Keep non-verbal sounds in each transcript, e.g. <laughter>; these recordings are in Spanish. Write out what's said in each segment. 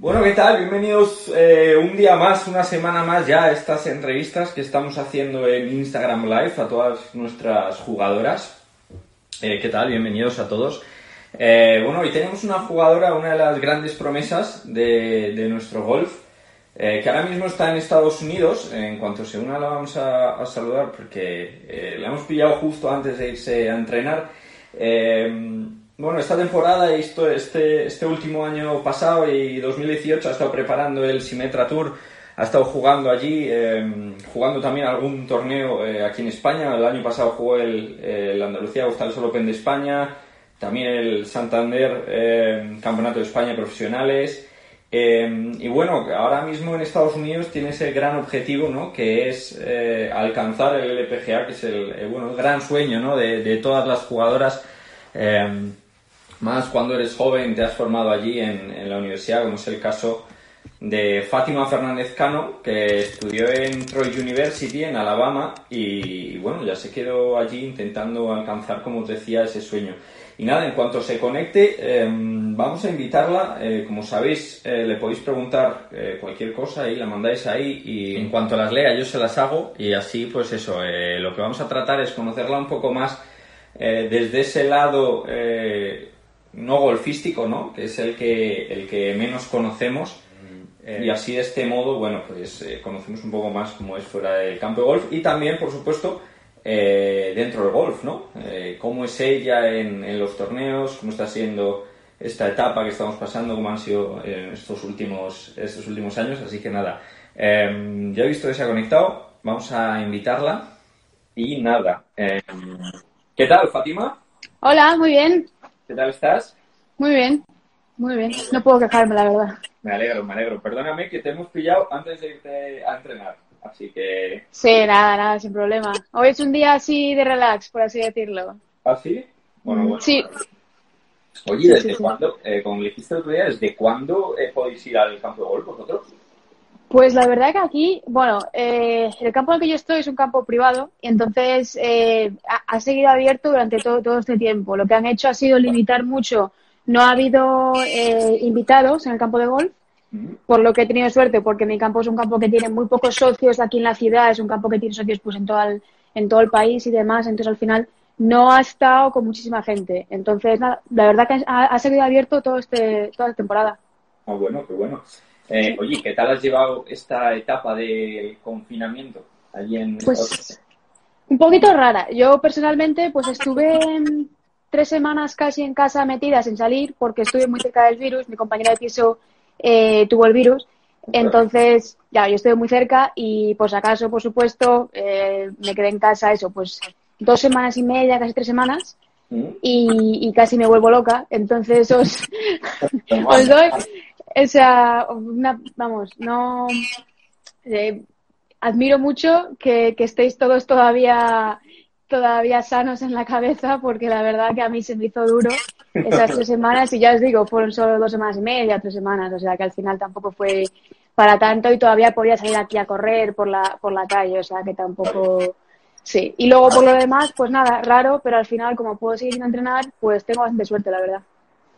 Bueno, ¿qué tal? Bienvenidos eh, un día más, una semana más ya a estas entrevistas que estamos haciendo en Instagram Live a todas nuestras jugadoras. Eh, ¿Qué tal? Bienvenidos a todos. Eh, bueno, hoy tenemos una jugadora, una de las grandes promesas de, nuestro golf, que ahora mismo está en Estados Unidos. En cuanto se una la vamos a saludar porque la hemos pillado justo antes de irse a entrenar. Bueno, esta temporada y este, este último año pasado y 2018 ha estado preparando el Simetra Tour, ha estado jugando allí, em, jugando también algún torneo eh, aquí en España. El año pasado jugó el, Andalucía Austral Open de España, también el Santander em, Campeonato de España Profesionales. Em, y bueno, ahora mismo en Estados Unidos tiene ese gran objetivo, ¿no? Que es eh, alcanzar el LPGA, que es el, eh, bueno, el gran sueño, ¿no? De todas las jugadoras más cuando eres joven, te has formado allí en, la universidad, como es el caso de Fátima Fernández Cano, que estudió en Troy University, en Alabama, y, bueno, ya se quedó allí intentando alcanzar, como os decía, ese sueño. Y nada, en cuanto se conecte, em, vamos a invitarla. Eh, como sabéis, eh, le podéis preguntar eh, cualquier cosa y la mandáis ahí y en cuanto las lea yo se las hago y así, pues eso, lo que vamos a tratar es conocerla un poco más desde ese lado no golfístico, ¿no? Que es el que, el que menos conocemos. Mm. y así de este modo, bueno, pues eh, conocemos un poco más cómo es fuera del campo de golf y también, por supuesto, eh, dentro del golf, ¿no? Eh, cómo es ella en, en, los torneos, cómo está siendo esta etapa que estamos pasando, cómo han sido en estos últimos, estos últimos años. Así que nada, em, ya he visto que se ha conectado, vamos a invitarla y nada. Em, ¿Qué tal, Fátima? Hola, muy bien. ¿Qué tal estás? Muy bien, muy bien. No puedo quejarme, la verdad. Me alegro, me alegro. Perdóname que te hemos pillado antes de irte a entrenar. Así que. Sí, nada, nada, sin problema. Hoy es un día así de relax, por así decirlo. ¿Ah, sí? Bueno, bueno. Sí. Oye, ¿desde cuándo, eh, como dijiste el otro día, ¿desde cuándo eh, podéis ir al campo de golf vosotros? Pues la verdad que aquí, bueno, eh, el campo en el que yo estoy es un campo privado y entonces eh, ha, seguido abierto durante todo, todo este tiempo. Lo que han hecho ha sido limitar mucho. No ha habido eh, invitados en el campo de golf, por lo que he tenido suerte, porque mi campo es un campo que tiene muy pocos socios aquí en la ciudad, es un campo que tiene socios pues en todo el, en todo el país y demás. Entonces al final no ha estado con muchísima gente. Entonces, la verdad que ha, ha seguido abierto todo este, toda la temporada. Ah, bueno, qué bueno. Eh, oye, ¿qué tal has llevado esta etapa de confinamiento allí en Pues un poquito rara. Yo personalmente pues estuve tres semanas casi en casa metida sin salir porque estuve muy cerca del virus. Mi compañera de piso eh, tuvo el virus. Entonces, ya, yo estuve muy cerca y pues acaso, por supuesto, eh, me quedé en casa eso, pues dos semanas y media, casi tres semanas. ¿Mm? Y, casi me vuelvo loca. Entonces os, <laughs> os doy, o sea, vamos, no. Eh, admiro mucho que, estéis todos todavía todavía sanos en la cabeza porque la verdad que a mí se me hizo duro esas tres semanas y ya os digo, fueron solo dos semanas y media, tres semanas, o sea que al final tampoco fue para tanto y todavía podía salir aquí a correr por la, por la calle, o sea que tampoco... Sí, y luego por lo demás, pues nada, raro, pero al final como puedo seguir a entrenar, pues tengo bastante suerte, la verdad.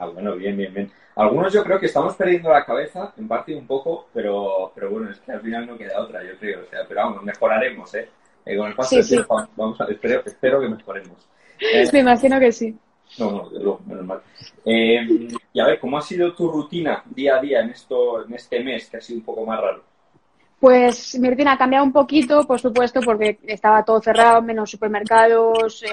Ah, bueno, bien, bien, bien. Algunos yo creo que estamos perdiendo la cabeza, en parte un poco, pero, pero bueno, es que al final no queda otra, yo creo. O sea, pero vamos, mejoraremos, ¿eh? eh con el paso del tiempo, vamos a, espero, espero que mejoremos. Eh, Me imagino que sí. No, no, de luego, menos mal. Eh, y a ver, ¿cómo ha sido tu rutina día a día en, esto, en este mes, que ha sido un poco más raro? Pues mi rutina ha cambiado un poquito, por supuesto, porque estaba todo cerrado, menos supermercados,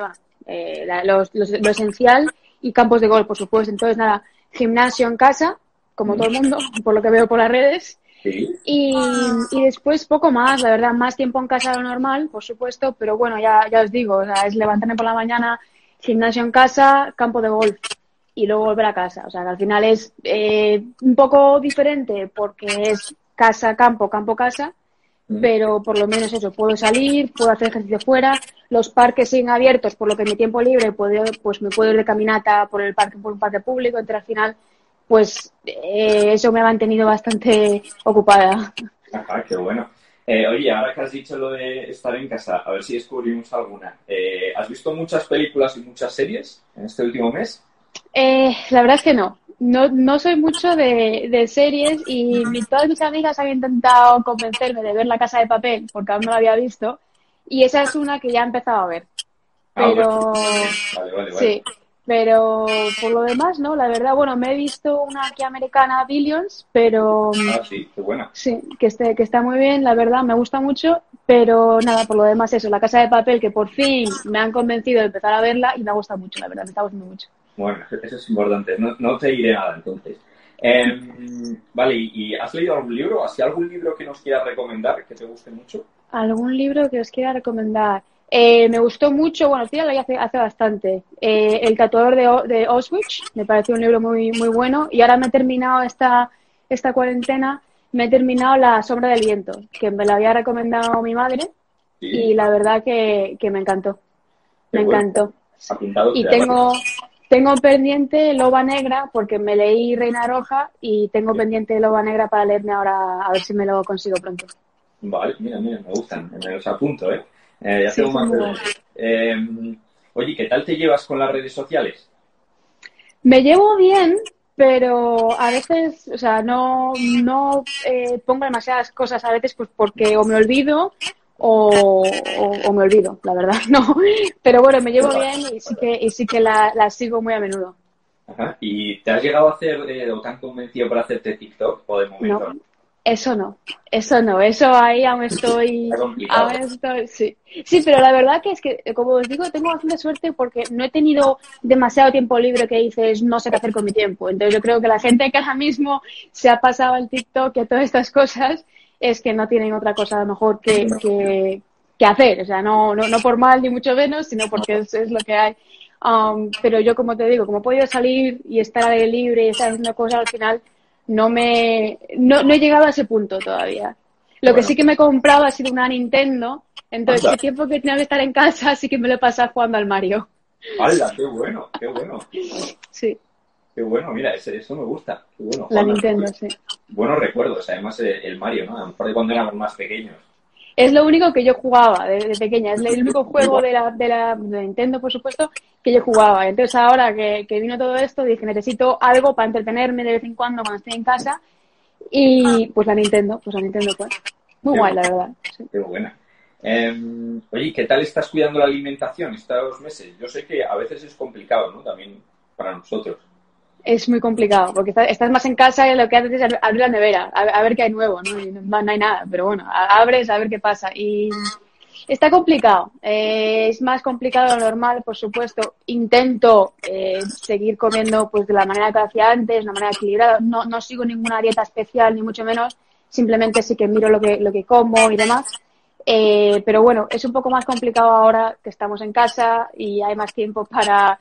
eh, lo esencial y campos de golf, por supuesto. Entonces, nada, gimnasio en casa, como todo el mundo, <laughs> por lo que veo por las redes. Y, y, después poco más, la verdad, más tiempo en casa de lo normal, por supuesto, pero bueno, ya, ya os digo, es levantarme por la mañana, gimnasio en casa, campo de golf y luego volver a casa. O sea, que al final es eh, un poco diferente porque es casa, campo, campo, casa, pero por lo menos eso, puedo salir, puedo hacer ejercicio fuera, los parques siguen abiertos, por lo que en mi tiempo libre puedo, pues me puedo ir de caminata por el parque, por un parque público, entonces al final, pues eh, eso me ha mantenido bastante ocupada. Ajá, qué bueno. Eh, oye, ahora que has dicho lo de estar en casa, a ver si descubrimos alguna. Eh, ¿Has visto muchas películas y muchas series en este último mes? la verdad es que no. no, no soy mucho de, de series y mi- todas mis amigas han intentado convencerme de ver La Casa de Papel porque aún no la había visto y esa es una que ya he empezado a ver. Ah, Pero Vale, vale, vale. sí, pero por lo demás no, la verdad, bueno, me he visto una aquí americana, Billions, pero Ah, sí, qué buena. sí, que, esté, que está muy bien, la verdad, me gusta mucho, pero nada, por lo demás eso, La Casa de Papel, que por fin me han convencido de empezar a verla y me ha gustado mucho, la verdad, me está gustando mucho. Bueno, eso es importante. No, no te diré nada entonces. Em, vale, ¿y has leído algún libro? ¿Has algún libro que nos quieras recomendar que te guste mucho? ¿Algún libro que os quiera recomendar? Eh, me gustó mucho, bueno, tía, lo hace, hace bastante. Eh, El tatuador de, de Auschwitz, me pareció un libro muy, muy bueno. Y ahora me he terminado esta, esta cuarentena, me he terminado La sombra del viento, que me la había recomendado mi madre Sí, y la verdad que, que me encantó. Me bueno. encantó. apuntado. Y ya, tengo, tengo pendiente Loba Negra, porque me leí Reina Roja y tengo pendiente Loba Negra para leerme ahora, a ver si me lo consigo pronto. Vale, mira, mira, me gustan. Me los apunto, ¿eh? Eh, ya Sí, tengo más de-. Em, oye, ¿qué tal te llevas con las redes sociales? Me llevo bien, pero a veces, o sea, no, no eh, pongo demasiadas cosas a veces pues porque o me olvido o, o- o me olvido, la verdad, <laughs> no. Pero bueno, me llevo bien y sí que, y sí que la, la sigo muy a menudo. Ajá. ¿Y te has llegado a hacer eh, o te han convencido para hacerte TikTok o de momento? No, eso no, eso no, eso ahí aún estoy, <laughs> aún estoy, sí. Sí, pero la verdad que es que, como os digo, tengo bastante suerte porque no he tenido demasiado tiempo libre que dices, no sé qué hacer con mi tiempo. Entonces yo creo que la gente que ahora mismo se ha pasado al TikTok y a todas estas cosas es que no tienen otra cosa mejor que, que, que hacer. O sea, no, no, no por mal ni mucho menos, sino porque es, es lo que hay. Um, pero yo, como te digo, como he podido salir y estar libre y estar haciendo cosas, al final no me no, no he llegado a ese punto todavía. Lo que sí que me he comprado ha sido una Nintendo. Entonces, Anda. el tiempo que tenía que estar en casa sí que me lo he pasado jugando al Mario. ¡Hala! ¡Qué bueno! ¡Qué bueno! Sí, ¡Qué bueno! Mira, ese- eso me gusta. Qué bueno. la Juan, Nintendo, sí. Buenos recuerdos, además eh, el Mario, ¿no? A lo mejor de cuando éramos más pequeños. Es lo único que yo jugaba de, de pequeña. Es el <laughs> único juego de la, de la de Nintendo, por supuesto, que yo jugaba. Entonces, ahora que, que vino todo esto, dije, necesito algo para entretenerme de vez en cuando cuando estoy en casa. Y pues la Nintendo, pues la Nintendo, pues. Muy Qué guay, la verdad. sí. Qué buena. Em, oye, ¿qué tal estás cuidando la alimentación estos meses? Yo sé que a veces es complicado, ¿no? También para nosotros. Es muy complicado, porque estás, más en casa y lo que haces es ab- abrir la nevera, a, ver qué hay nuevo, ¿no? No, hay nada, pero bueno, abres a ver qué pasa. Y está complicado, eh, es más complicado de lo normal, por supuesto. Intento eh, seguir comiendo pues de la manera que hacía antes, de una manera equilibrada. No, no sigo ninguna dieta especial, ni mucho menos. Simplemente sí que miro lo que, lo que como y demás. Eh, pero bueno, es un poco más complicado ahora que estamos en casa y hay más tiempo para,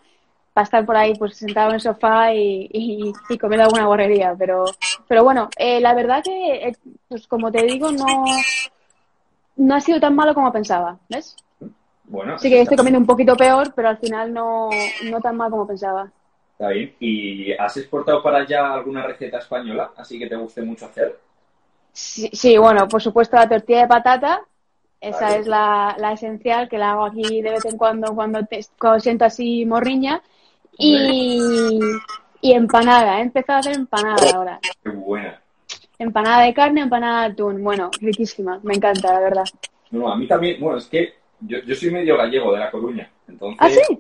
para estar por ahí pues sentado en el sofá y, y, y comiendo alguna borrería. Pero, pero bueno, eh, la verdad que, eh, pues como te digo, no, no ha sido tan malo como pensaba, ¿ves? Bueno, Sí que estoy comiendo un poquito peor, pero al final no, no tan mal como pensaba. Está bien. ¿Y has exportado para allá alguna receta española? Así que te guste mucho hacer. Sí, sí, bueno, por supuesto la tortilla de patata, esa Vale. es la, la esencial, que la hago aquí de vez en cuando cuando, te, cuando siento así morriña. Y, y empanada, he empezado a hacer empanada ahora. Qué buena. Empanada de carne, empanada de atún. Bueno, riquísima, me encanta, la verdad. No, a mí también, bueno, es que yo, yo soy medio gallego de La Coruña. Entonces, ¿Ah, sí?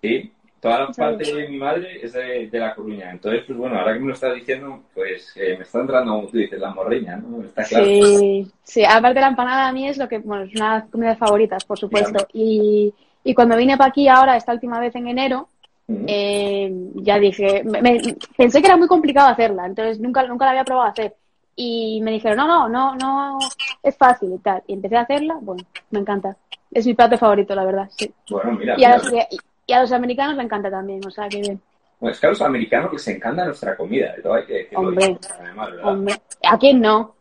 Sí, toda la Sabes. parte de mi madre es de, de La Coruña. Entonces, pues bueno, ahora que me lo estás diciendo, pues eh, me está entrando, como tú dices, la morriña, ¿no? Está claro. Sí, sí, aparte la empanada a mí es lo que, bueno, es una de las comidas favoritas, por supuesto. Y, y cuando vine para aquí ahora, esta última vez en enero. Eh, ya dije, me- me- pensé que era muy complicado hacerla, entonces nunca, nunca la había probado a hacer. Y me dijeron, no, no, no, no, es fácil y tal. Y empecé a hacerla, bueno, me encanta. Es mi plato favorito, la verdad, sí. Bueno, mira, Y a, mira. los, y, y a los americanos me encanta también, o sea, que bien. Bueno, es que a los americanos les encanta nuestra comida, todo hay que decirlo. Hombre. Además, ¿verdad? Hombre, ¿a quién no?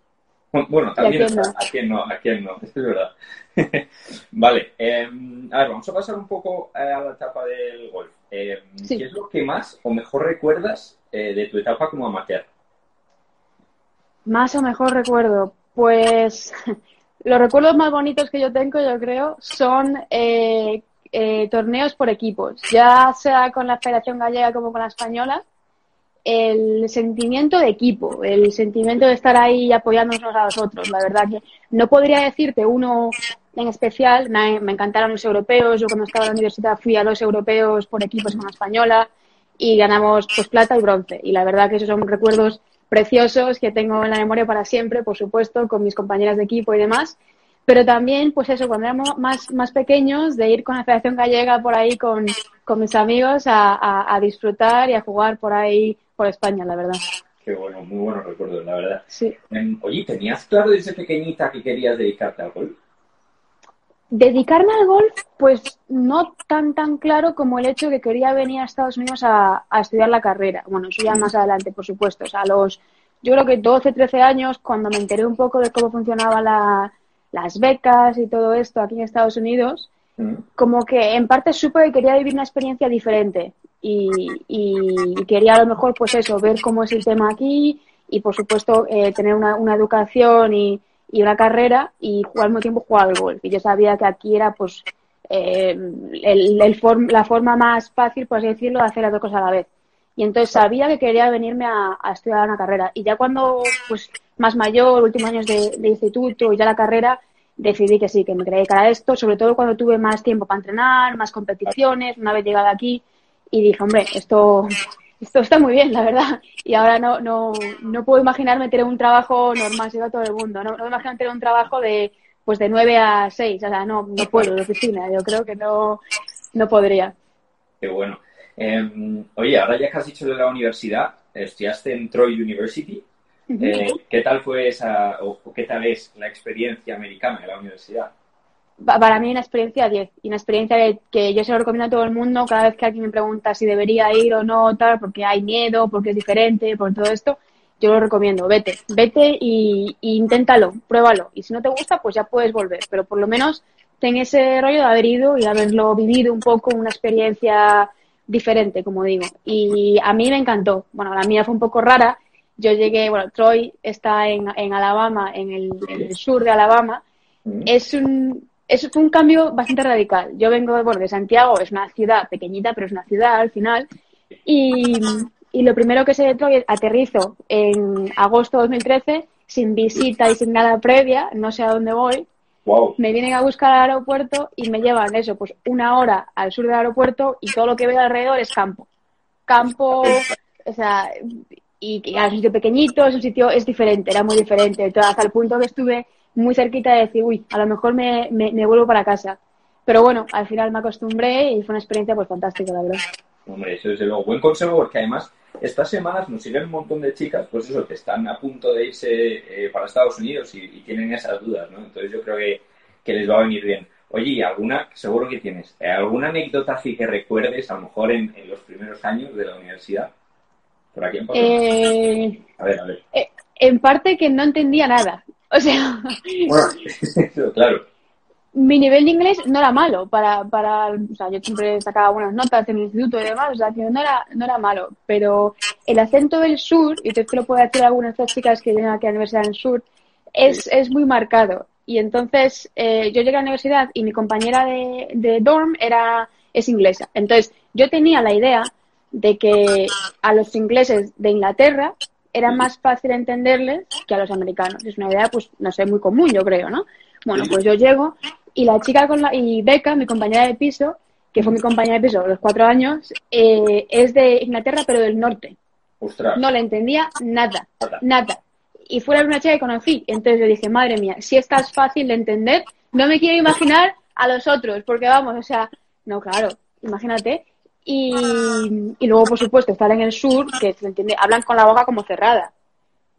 <laughs> Bueno, también ¿Y a quién no? a quién no, a quién no, <laughs> esto es verdad. <laughs> vale, eh, a ver, vamos a pasar un poco eh, a la etapa del golf. Eh, Sí. ¿Qué es lo que más o mejor recuerdas eh, de tu etapa como amateur? Más o mejor recuerdo, pues los recuerdos más bonitos que yo tengo, yo creo, son eh, torneos por equipos, ya sea con la Federación Gallega como con la Española. El sentimiento de equipo, el sentimiento de estar ahí apoyándonos a los otros. La verdad que no podría decirte uno en especial, me, encantaron los europeos. Yo cuando estaba en la universidad fui a los europeos por equipos en una española y ganamos pues plata y bronce. Y la verdad que esos son recuerdos preciosos que tengo en la memoria para siempre, por supuesto, con mis compañeras de equipo y demás. Pero también, pues eso, cuando éramos más, más pequeños, de ir con la Federación Gallega por ahí con, con mis amigos a, a, disfrutar y a jugar por ahí, por España, la verdad. Qué bueno, muy buenos recuerdos, la verdad. Sí. Em, oye, ¿tenías claro desde pequeñita que querías dedicarte al golf? Dedicarme al golf, pues no tan tan claro como el hecho de que quería venir a Estados Unidos a, a estudiar la carrera. Bueno, eso ya más adelante, por supuesto. O sea, a los, yo creo que 12, 13 años, cuando me enteré un poco de cómo funcionaba la, las becas y todo esto aquí en Estados Unidos, mm. como que en parte supe que quería vivir una experiencia diferente y, y, quería a lo mejor, pues eso, ver cómo es el tema aquí y, por supuesto, eh, tener una, una educación y, y una carrera y jugar al mismo tiempo jugar al golf. Y yo sabía que aquí era pues eh, el, el la forma más fácil, por así decirlo, de hacer las dos cosas a la vez. Y entonces sabía que quería venirme a, estudiar una carrera. Y ya cuando, pues, más mayor, últimos años de, instituto y ya la carrera, decidí que sí, que me quería dedicar a esto, sobre todo cuando tuve más tiempo para entrenar, más competiciones, una vez llegada aquí, y dije, hombre, esto esto está muy bien, la verdad. Y ahora no, no, no puedo imaginarme tener un trabajo normal, se va todo el mundo. No, no me imagino tener un trabajo de pues de 9 a 6. O sea, no, no puedo de oficina. Yo creo que no, no podría. Qué bueno. Em, oye, ahora ya que has dicho de la universidad, estudiaste en Troy University. Eh, ¿Qué tal fue esa, o qué tal es la experiencia americana de la universidad? Para mí una experiencia 10 y una experiencia que yo se lo recomiendo a todo el mundo cada vez que alguien me pregunta si debería ir o no, tal, porque hay miedo, porque es diferente, por todo esto, yo lo recomiendo, vete, vete y, inténtalo, pruébalo y si no te gusta pues ya puedes volver, pero por lo menos ten ese rollo de haber ido y haberlo vivido un poco, una experiencia diferente, como digo. Y a mí me encantó. Bueno, la mía fue un poco rara. Yo llegué, bueno, Troy está en, en Alabama, en el, en el sur de Alabama. Mm. Es un, eso fue un cambio bastante radical. Yo vengo bueno, de Santiago, es una ciudad pequeñita, pero es una ciudad al final. Y, lo primero que se Detroit aterrizo en agosto de 2013, sin visita y sin nada previa, no sé a dónde voy. Me vienen a buscar al aeropuerto y me llevan eso, pues una hora al sur del aeropuerto y todo lo que veo alrededor es campo. Campo, o sea, y, y un sitio pequeñito, es un sitio, es diferente, era muy diferente. hasta el punto que estuve muy cerquita de decir, uy, a lo mejor me, me, vuelvo para casa. Pero bueno, al final me acostumbré y fue una experiencia pues fantástica, la verdad. Hombre, eso es luego buen consejo porque además estas semanas nos siguen un montón de chicas, pues eso, que están a punto de irse eh, para Estados Unidos y, tienen esas dudas, ¿no? Entonces yo creo que, que, les va a venir bien. Oye, ¿alguna, seguro que tienes, eh, alguna anécdota así que recuerdes, a lo mejor en, los primeros años de la universidad? Por aquí en eh, A ver, a ver. en parte que no entendía nada. <laughs> O sea, <laughs> claro. Mi nivel de inglés no era malo para, para, o sea, yo siempre sacaba buenas notas en el instituto y demás, o sea, que no era, no era malo, pero el acento del sur, y te lo puedo decir a algunas de las chicas que vienen aquí a la Universidad del Sur, es, es muy marcado. Y entonces, eh, yo llegué a la universidad y mi compañera de, de dorm era, es inglesa. Entonces, yo tenía la idea de que a los ingleses de Inglaterra era más fácil entenderles que a los americanos. Es una idea, pues, no sé, muy común, yo creo, ¿no? Bueno, pues yo llego y la chica con la, y Beca, mi compañera de piso, que fue mi compañera de piso los cuatro años, eh, es de Inglaterra, pero del norte. No le entendía nada, nada. Y fue la primera chica que conocí. Entonces le dije, madre mía, si esta es fácil de entender, no me quiero imaginar a los otros, porque vamos, o sea, no, claro, imagínate. Y, y luego, por supuesto, estar en el sur, que se entiende, hablan con la boca como cerrada.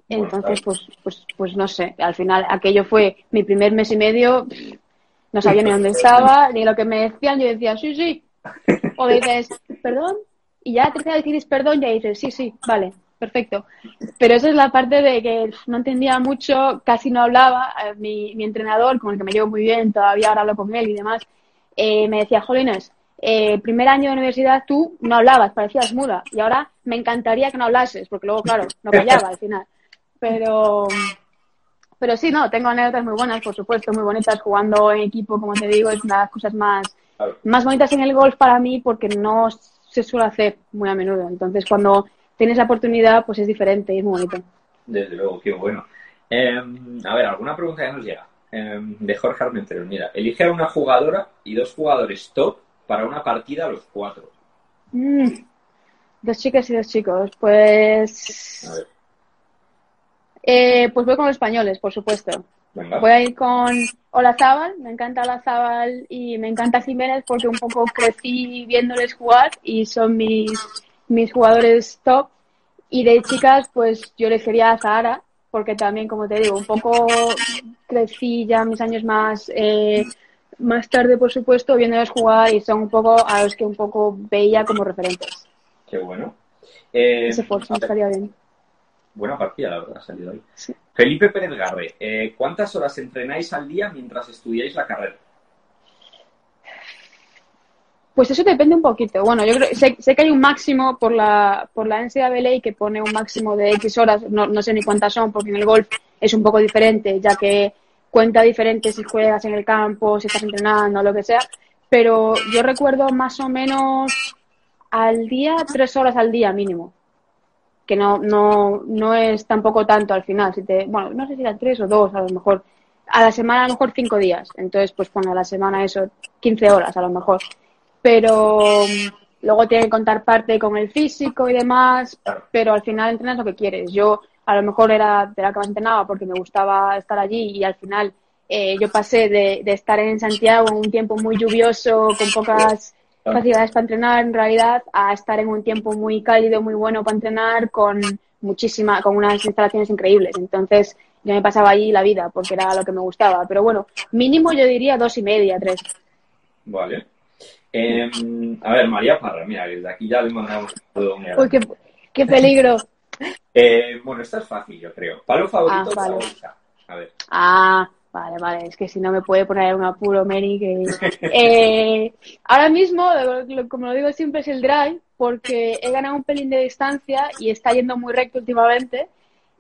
Entonces, pues, pues, pues no sé, al final aquello fue mi primer mes y medio, no sabía ni dónde estaba, <laughs> ni lo que me decían, yo decía, sí, sí. O dices, perdón, y ya te decís perdón, ya dices, sí, sí, vale, perfecto. Pero esa es la parte de que no entendía mucho, casi no hablaba. Eh, mi, mi entrenador, con el que me llevo muy bien, todavía ahora hablo con él y demás, eh, me decía, Jolines, eh, primer año de universidad tú no hablabas, parecías muda. Y ahora me encantaría que no hablases, porque luego, claro, no callaba al final. Pero, pero sí, no, tengo anécdotas muy buenas, por supuesto, muy bonitas. Jugando en equipo, como te digo, es una de las cosas más, más bonitas en el golf para mí porque no se suele hacer muy a menudo. Entonces, cuando tienes la oportunidad, pues es diferente y es muy bonito. Desde luego, qué bueno. Em, a ver, alguna pregunta que nos llega. Em, de Jorge Armentero. Mira, elige a una jugadora y dos jugadores top para una partida a los cuatro. Mm, dos chicas y dos chicos. Pues. A ver, Eh, pues voy con los españoles, por supuesto. venga. Voy a ir con Olazábal, me encanta Olazábal y me encanta Jiménez porque un poco crecí viéndoles jugar y son mis, mis jugadores top. Y de chicas, pues yo elegiría a Zahara porque también, como te digo, un poco crecí ya mis años más, eh, más tarde, por supuesto, viéndoles jugar y son un poco a los que un poco veía como referentes. Qué bueno. Eh, Ese Forza estaría bien. buena partida, la verdad, ha salido ahí. Sí. Felipe Pérez Garre, eh, ¿cuántas horas entrenáis al día mientras estudiáis la carrera? Pues eso depende un poquito. Bueno, yo creo, sé, sé que hay un máximo por la, por la NCAA que pone un máximo de X horas, no, no sé ni cuántas son, porque en el golf es un poco diferente, ya que cuenta diferente si juegas en el campo, si estás entrenando, lo que sea. Pero yo recuerdo más o menos al día, tres horas al día mínimo. Que no, no, no es tampoco tanto al final. Si te, bueno, no sé si eran tres o dos, a lo mejor. A la semana a lo mejor cinco días. Entonces, pues pone a la semana eso, 15 horas a lo mejor pero mm, luego tiene que contar parte con el físico y demás, pero al final entrenas lo que quieres. Yo a lo mejor era de la que más entrenaba porque me gustaba estar allí y al final eh, yo pasé de, de estar en Santiago en un tiempo muy lluvioso, con pocas facilidades para entrenar en realidad, a estar en un tiempo muy cálido, muy bueno para entrenar, con muchísima, con unas instalaciones increíbles. Entonces yo me pasaba allí la vida porque era lo que me gustaba. Pero bueno, mínimo yo diría dos y media, tres. Vale. Eh, a ver, María Parra, mira, desde aquí ya le mandamos muy Uy, qué peligro. Eh, bueno, esta es fácil, yo creo. Palo favorito, Ah, vale. favorita. A ver. Ah, vale, vale. Es que si no me puede poner un apuro, Mary. Que... Eh, ahora mismo, como lo digo siempre, es el drive, porque he ganado un pelín de distancia y está yendo muy recto últimamente.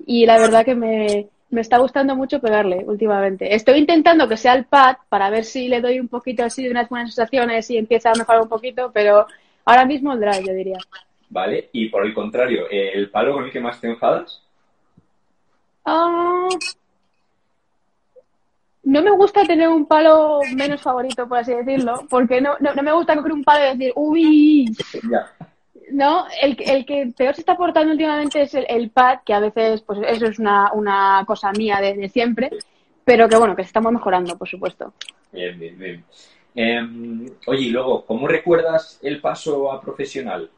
Y la verdad que me, me está gustando mucho pegarle últimamente. Estoy intentando que sea el pad para ver si le doy un poquito así de unas buenas sensaciones y empieza a mejorar un poquito, pero ahora mismo el drive, yo diría. Vale. Y por el contrario, ¿el palo con el que más te enfadas? Ah, no me gusta tener un palo menos favorito, por así decirlo, porque no, no, no me gusta coger un palo y decir, uy, Ya. no, el, que- el que peor se está portando últimamente es el, el pad, que a veces, pues eso es una, una cosa mía de, de siempre, pero que bueno, que estamos mejorando, por supuesto. Bien, bien, bien. Eh, oye, y luego, ¿cómo recuerdas el paso a profesional?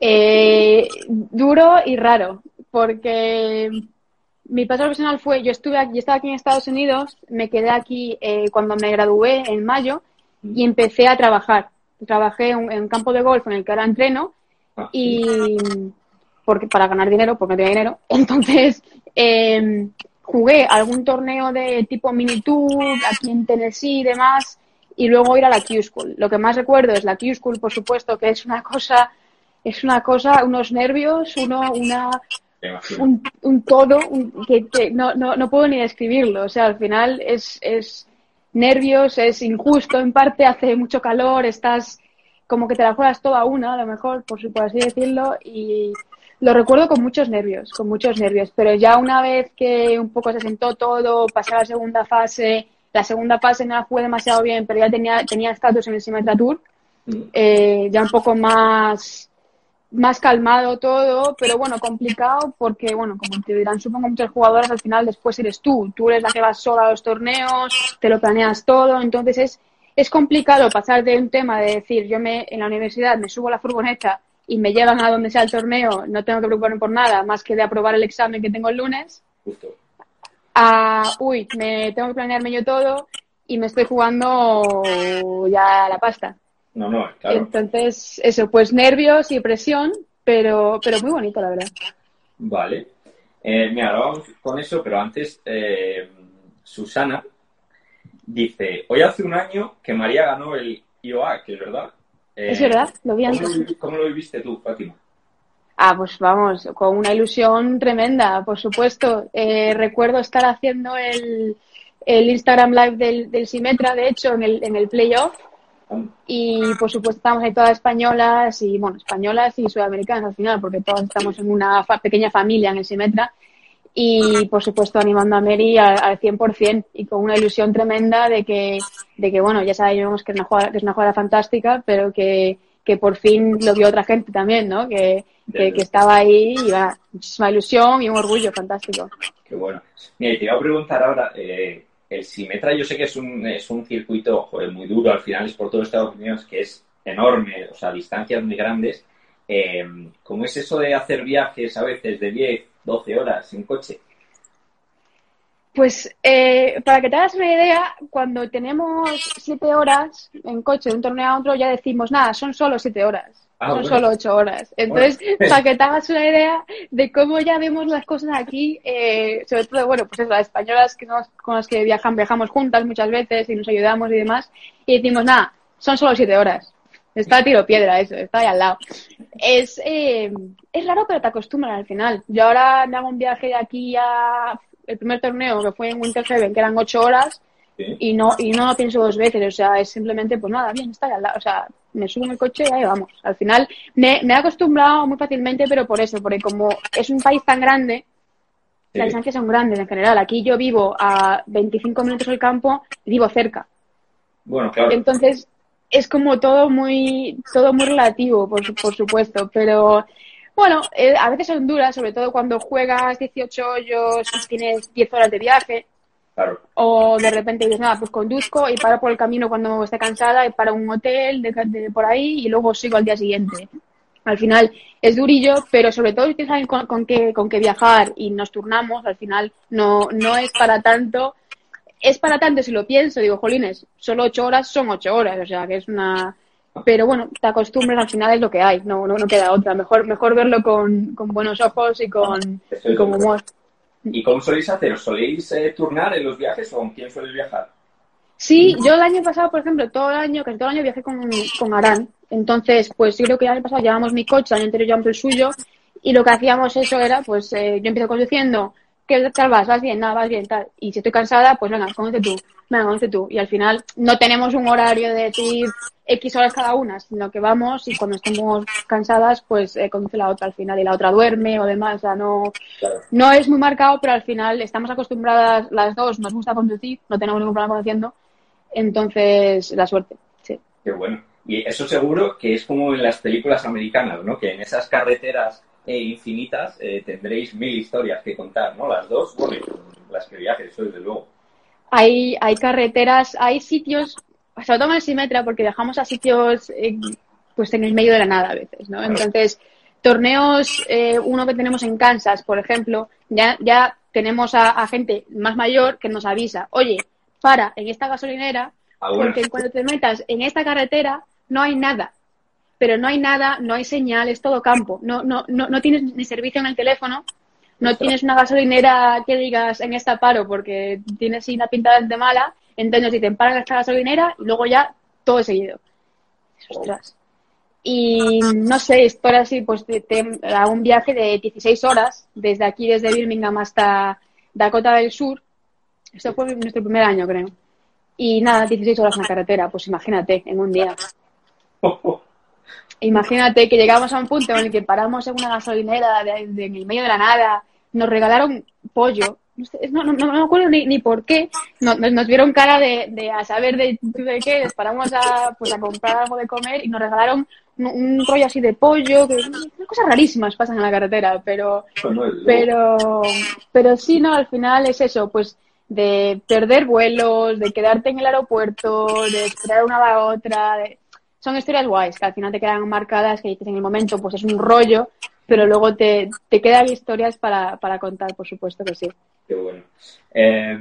Eh, duro y raro, porque mi paso profesional fue, yo estuve aquí, yo estaba aquí en Estados Unidos, me quedé aquí eh, cuando me gradué en mayo y empecé a trabajar. Trabajé en, en un campo de golf en el que ahora entreno Ah, y porque para ganar dinero, porque no tenía dinero. <laughs> Entonces eh, jugué algún torneo de tipo mini tour aquí en Tennessee y demás y luego ir a la Q School. Lo que más recuerdo es la Q School, por supuesto, que es una <laughs> cosa, es una cosa, unos nervios, uno, una, un, un todo un- que, que no, no, no puedo ni describirlo. O sea, al final es, es nervios, es injusto en parte, hace mucho calor, estás como que te la juegas toda una, a lo mejor, por, por así decirlo, y lo recuerdo con muchos nervios, con muchos nervios. Pero ya una vez que un poco se sentó todo, pasé a la segunda fase, la segunda fase no la jugué demasiado bien, pero ya tenía tenía estatus en el Symmetra Tour, Mm, eh, ya un poco más, más calmado todo, pero bueno, complicado porque, bueno, como te dirán, supongo muchos jugadores, al final después eres tú, tú eres la que vas sola a los torneos, te lo planeas todo, entonces es, es complicado pasar de un tema de decir, yo me, en la universidad me subo a la furgoneta y me llevan a donde sea el torneo, no tengo que preocuparme por nada más que de aprobar el examen que tengo el lunes, Justo. a, uy, me tengo que planearme yo todo y me estoy jugando ya la pasta. No, no, claro. Entonces, eso, pues nervios y presión, pero, pero muy bonito, la verdad. Vale. Eh, mira, ahora vamos con eso, pero antes, eh, Susana dice, hoy hace un año que María ganó el IOA, que es verdad. Eh, Es verdad, lo vi ¿cómo antes. lo, cómo lo viviste tú, Fátima? Ah, pues vamos, con una ilusión tremenda, por supuesto. Eh, recuerdo estar haciendo el, el Instagram Live del, del Simetra, de hecho, en el, en el playoff, Y por supuesto estamos ahí todas españolas y, bueno, españolas y sudamericanas al final, porque todas estamos en una pequeña familia en el Simetra. Y por supuesto animando a Mary al, al 100% y con una ilusión tremenda de que, de que bueno, ya sabemos que es una jugadora, que es una jugadora fantástica, pero que, que por fin lo vio otra gente también, ¿no? Que, que, que estaba ahí y va, muchísima ilusión y un orgullo fantástico. Qué bueno. Mira, te iba a preguntar ahora, eh, el Simetra yo sé que es un, es un circuito muy duro, al final es por todo Estados Unidos, que es enorme, o sea, distancias muy grandes. Eh, ¿Cómo es eso de hacer viajes a veces de 10, 12 horas en coche? Pues eh, para que te hagas una idea, cuando tenemos 7 horas en coche de un torneo a otro, ya decimos, nada, son solo 7 horas. Ah, son bueno. solo 8 horas. Entonces, Bueno. para que te hagas una idea de cómo ya vemos las cosas aquí, eh, sobre todo, bueno, pues eso, las españolas que nos- con las que viajan, viajamos juntas muchas veces y nos ayudamos y demás, y decimos, nada, son solo 7 horas. Está a tiro piedra eso, está ahí al lado. Es, eh, es raro, pero te acostumbras al final. Yo ahora me hago un viaje de aquí a el primer torneo que fue en Winter Haven, que eran ocho horas, Sí. y no, y no lo pienso dos veces, o sea, es simplemente, pues nada, bien, está al lado, o sea, me subo en el coche y ahí vamos. Al final me, me he acostumbrado muy fácilmente, pero por eso, porque como es un país tan grande, las distancias son grandes en general. Aquí yo vivo a 25 minutos del campo y vivo cerca. Bueno, claro. Entonces, es como todo muy, todo muy relativo, por, por supuesto, pero bueno, eh, a veces son duras, sobre todo cuando juegas 18 hoyos y tienes 10 horas de viaje, claro. o de repente dices, nada, pues conduzco y paro por el camino cuando esté cansada y paro un hotel de, de por ahí y luego sigo al día siguiente. Al final es durillo, pero sobre todo si tienes alguien con, con que, con que viajar y nos turnamos, al final no, no es para tanto. Es para tanto si lo pienso, digo, jolines, solo ocho horas son ocho horas, o sea que es una... Pero bueno, te acostumbras, al final es lo que hay, no, no, no queda otra. Mejor, mejor verlo con, con buenos ojos y con, y con humor. ¿Y cómo soléis hacer? ¿Os soléis eh, turnar en los viajes o con quién soléis viajar? Sí, yo el año pasado, por ejemplo, todo el año, casi todo el año viajé con, con Arán. Entonces, pues yo creo que el año pasado llevamos mi coche, el año anterior llevamos el suyo, y lo que hacíamos eso era, pues eh, yo empiezo conduciendo, ¿qué tal vas? ¿Vas bien? Nada, vas bien, tal. Y si estoy cansada, pues venga, conduce tú, venga, conduce tú. Y al final no tenemos un horario de decir X horas cada una, sino que vamos y cuando estemos cansadas, pues eh, conduce la otra al final y la otra duerme o demás, o sea, no, Claro. no es muy marcado, pero al final estamos acostumbradas las dos, nos gusta conducir, no tenemos ningún problema conduciendo, entonces la suerte, sí. Qué bueno. Y eso seguro que es como en las películas americanas, ¿no? Que en esas carreteras eh, infinitas eh, tendréis mil historias que contar, ¿no? Las dos, bueno, las que viajes, eso desde luego. Hay, hay carreteras, hay sitios, sobre todo en el Simetra, porque viajamos a sitios eh, pues en el medio de la nada a veces, ¿no? Claro. Entonces, torneos, eh, uno que tenemos en Kansas, por ejemplo, ya, ya tenemos a, a gente más mayor que nos avisa, oye, para en esta gasolinera, Ah, bueno. porque cuando te metas en esta carretera no hay nada. Pero no hay nada, no hay señal, es todo campo. No, no, no, no tienes ni servicio en el teléfono, no tienes una gasolinera que digas en esta paro porque tienes una pinta de mala, entonces dicen para en esta gasolinera y luego ya todo seguido. Ostras. Y no sé, esto era así, pues te- a un viaje de 16 horas, desde aquí, desde Birmingham hasta Dakota del Sur. Esto fue nuestro primer año, creo. Y nada, 16 horas en la carretera, pues imagínate, en un día. <laughs> Imagínate que llegamos a un punto en el que paramos en una gasolinera de, de- en el medio de la nada, nos regalaron pollo. No, no, no, no me acuerdo ni, ni por qué. Nos, nos- nos vieron cara de, de a saber de, de qué. Les paramos a, pues, a comprar algo de comer y nos regalaron un, un rollo así de pollo. Que, cosas rarísimas pasan en la carretera, pero luego. pero, pero sí, no, al final es eso, pues de perder vuelos, de quedarte en el aeropuerto, de esperar una a la otra. de- Son historias guays, que al final te quedan marcadas, que dices en el momento, pues es un rollo, pero luego te, te quedan historias para, para contar, por supuesto que sí. Qué bueno. Eh,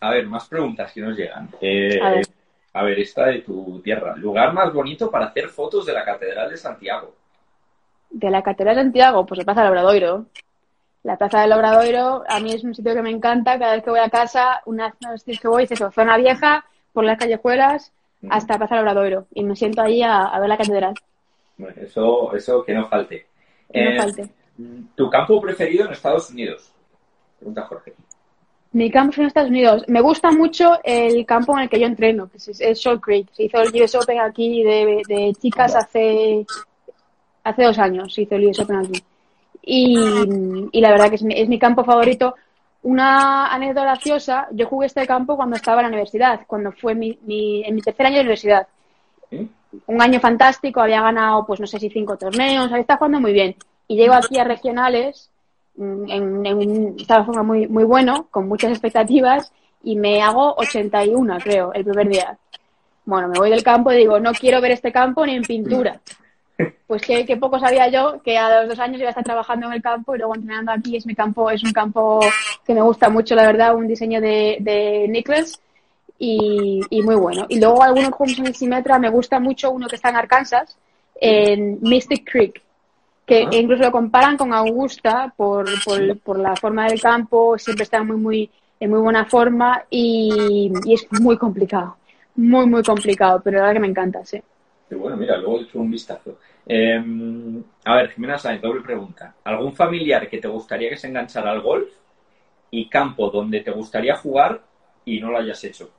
a ver, más preguntas que nos llegan. Eh, A ver. a ver, esta de tu tierra. Lugar más bonito para hacer fotos de la Catedral de Santiago. De la Catedral de Santiago, pues la Plaza del Obradoiro. La Plaza del Obradoiro a mí es un sitio que me encanta. Cada vez que voy a casa, una una vez que voy es eso, zona vieja, por las callejuelas, hasta Plaza del Obradoiro. Y me siento ahí a, a ver la catedral. Bueno, eso, eso que no falte. Que no Eh, falte. ¿Tu campo preferido en Estados Unidos? Pregunta Jorge. Mi campo en Estados Unidos. Me gusta mucho el campo en el que yo entreno, que es, es Salt Creek. Se hizo el US Open aquí de, de chicas hace, hace dos años, se hizo el US Open aquí. Y, y la verdad que es mi, es mi campo favorito. Una anécdota graciosa, yo jugué este campo cuando estaba en la universidad, cuando fue mi, mi, en mi tercer año de universidad. Un año fantástico, había ganado, pues no sé si cinco torneos, había estado jugando muy bien. Y llego aquí a regionales, mm, en, en un estado forma muy, muy bueno, con muchas expectativas, y me hago 81, creo, el primer día. Bueno, me voy del campo y digo, no quiero ver este campo ni en pintura. <laughs> Pues que, que poco sabía yo que a los dos años iba a estar trabajando en el campo y luego entrenando aquí. Es mi campo, es un campo que me gusta mucho, la verdad, un diseño de, de Nicholas y, y muy bueno. Y luego algunos juegos en Simetra, me gusta mucho uno que está en Arkansas, en Mystic Creek, que Ah. incluso lo comparan con Augusta por, por, por la forma del campo, siempre está muy, muy, en muy buena forma y, y es muy complicado. Muy, muy complicado, pero la verdad que me encanta, sí. Qué bueno, mira, luego he hecho un vistazo. Eh, a ver, Jimena Sáenz, doble pregunta. ¿Algún familiar que te gustaría que se enganchara al golf y campo donde te gustaría jugar y no lo hayas hecho?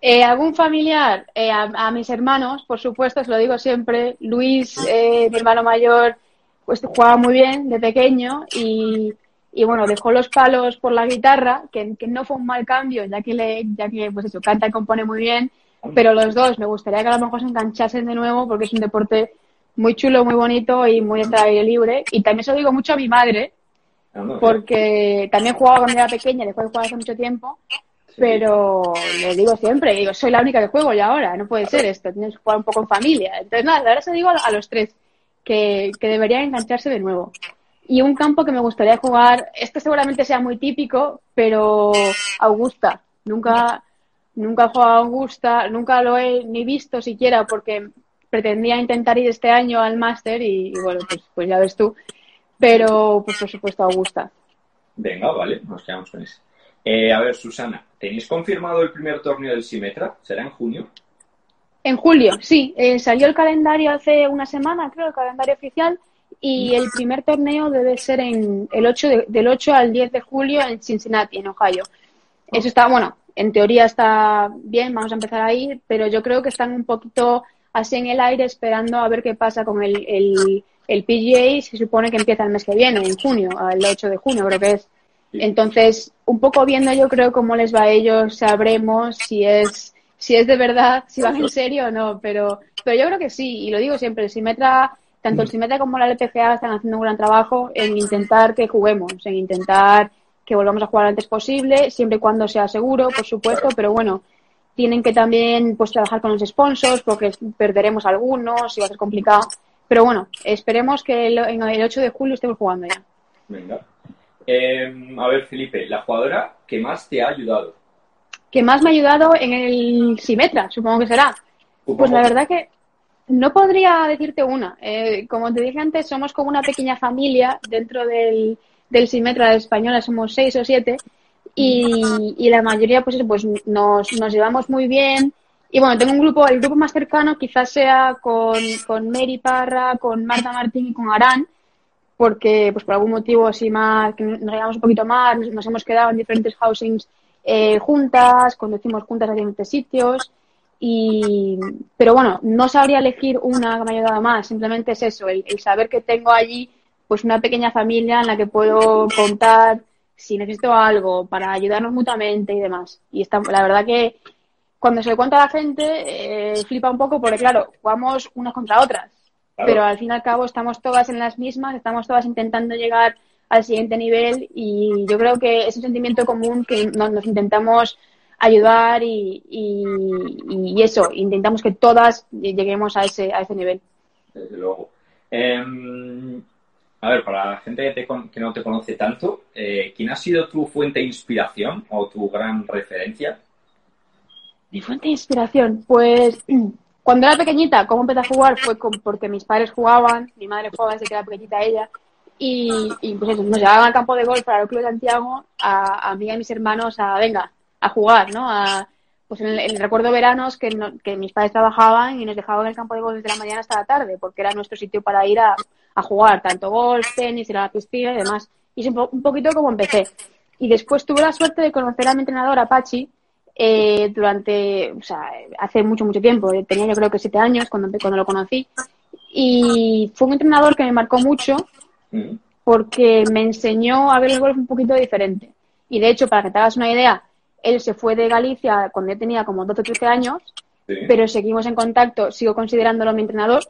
Eh, ¿Algún familiar? Eh, a, mis hermanos, por supuesto, os lo digo siempre. Luis, eh, mi hermano mayor, pues jugaba muy bien de pequeño y, y bueno, dejó los palos por la guitarra, que, que no fue un mal cambio, ya que, le, ya que pues eso, canta y compone muy bien. Pero los dos, me gustaría que a lo mejor se enganchasen de nuevo porque es un deporte muy chulo, muy bonito y muy aire libre. Y también se lo digo mucho a mi madre, porque también jugaba cuando era pequeña, dejó de jugar hace mucho tiempo, pero le digo siempre, digo, soy la única que juego ya ahora, no puede ser esto, tienes que jugar un poco en familia. Entonces, nada, ahora se digo a, a los tres, que, que deberían engancharse de nuevo. Y un campo que me gustaría jugar, este seguramente sea muy típico, pero Augusta. Nunca, nunca he jugado a Augusta, nunca lo he ni visto siquiera porque pretendía intentar ir este año al máster y, y bueno, pues, pues ya ves tú. Pero, pues por supuesto, Augusta. Venga, vale, nos quedamos con ese. Eh, a ver, Susana, ¿tenéis confirmado el primer torneo del Simetra? ¿Será en junio? En julio, sí. Eh, salió el calendario hace una semana, creo, el calendario oficial. Y el primer torneo debe ser en el 8 de- del 8 al 10 de julio en Cincinnati, en Ohio. Eso está, bueno, en teoría está bien, vamos a empezar a ir, pero yo creo que están un poquito así en el aire esperando a ver qué pasa con el, el, el PGA. Se supone que empieza el mes que viene, en junio, el 8 de junio creo que es. Entonces, un poco viendo yo creo cómo les va a ellos, sabremos si es, si es de verdad, si van en serio o no, pero, pero yo creo que sí, y lo digo siempre, el Simetra, tanto el Simetra como la LPGA están haciendo un gran trabajo en intentar que juguemos, en intentar que volvamos a jugar lo antes posible, siempre y cuando sea seguro, por supuesto, pero bueno, tienen que también pues trabajar con los sponsors porque perderemos algunos y va a ser complicado. Pero bueno, esperemos que el, en el 8 de julio estemos jugando ya. Venga. Eh, a ver, Felipe, la jugadora que más te ha ayudado. que más me ha ayudado en el Simetra, supongo que será. Pues la verdad que no podría decirte una. Eh, como te dije antes, somos como una pequeña familia dentro del, del Simetra de Española, somos seis o siete, y, y la mayoría pues, pues nos, nos llevamos muy bien. Y bueno, tengo un grupo, el grupo más cercano quizás sea con, con Mary Parra, con Marta Martín y con Arán, porque pues por algún motivo así más, que nos llevamos un poquito más, nos, hemos quedado en diferentes housings eh, juntas, conducimos juntas a diferentes sitios. Y, pero bueno, no sabría elegir una que me ha ayudado más, simplemente es eso, el, el saber que tengo allí pues una pequeña familia en la que puedo contar si necesito algo para ayudarnos mutuamente y demás. Y está, la verdad que cuando se lo cuenta a la gente eh, flipa un poco porque claro, jugamos unas contra otras, Claro. pero al fin y al cabo estamos todas en las mismas, estamos todas intentando llegar al siguiente nivel y yo creo que es un sentimiento común que nos, nos intentamos ayudar y, y, y eso, intentamos que todas lleguemos a ese, a ese nivel. Desde luego. Eh, a ver, para la gente que, te que no te conoce tanto, eh, ¿quién ha sido tu fuente de inspiración o tu gran referencia? Mi fuente de inspiración, pues <clears throat> cuando era pequeñita, cómo empecé a jugar fue con- porque mis padres jugaban, mi madre jugaba desde que era pequeñita ella, y, y pues eso, nos llevaban al campo de golf para el Club de Santiago a, a mí y a mis hermanos a, venga, a jugar, ¿no? A, pues en el, en el recuerdo veranos que, que mis padres trabajaban y nos dejaban en el campo de golf desde la mañana hasta la tarde, porque era nuestro sitio para ir a, a jugar, tanto golf, tenis, ir a la piscina y demás. Y es un poquito como empecé. y después tuve la suerte de conocer a mi entrenador Apache eh, durante, o sea, hace mucho, mucho tiempo. Tenía yo creo que siete años cuando, cuando lo conocí. Y fue un entrenador que me marcó mucho Mm. porque me enseñó a ver el golf un poquito diferente. Y de hecho, para que te hagas una idea, él se fue de Galicia cuando yo tenía como 12 o 13 años, Sí. pero seguimos en contacto, sigo considerándolo mi entrenador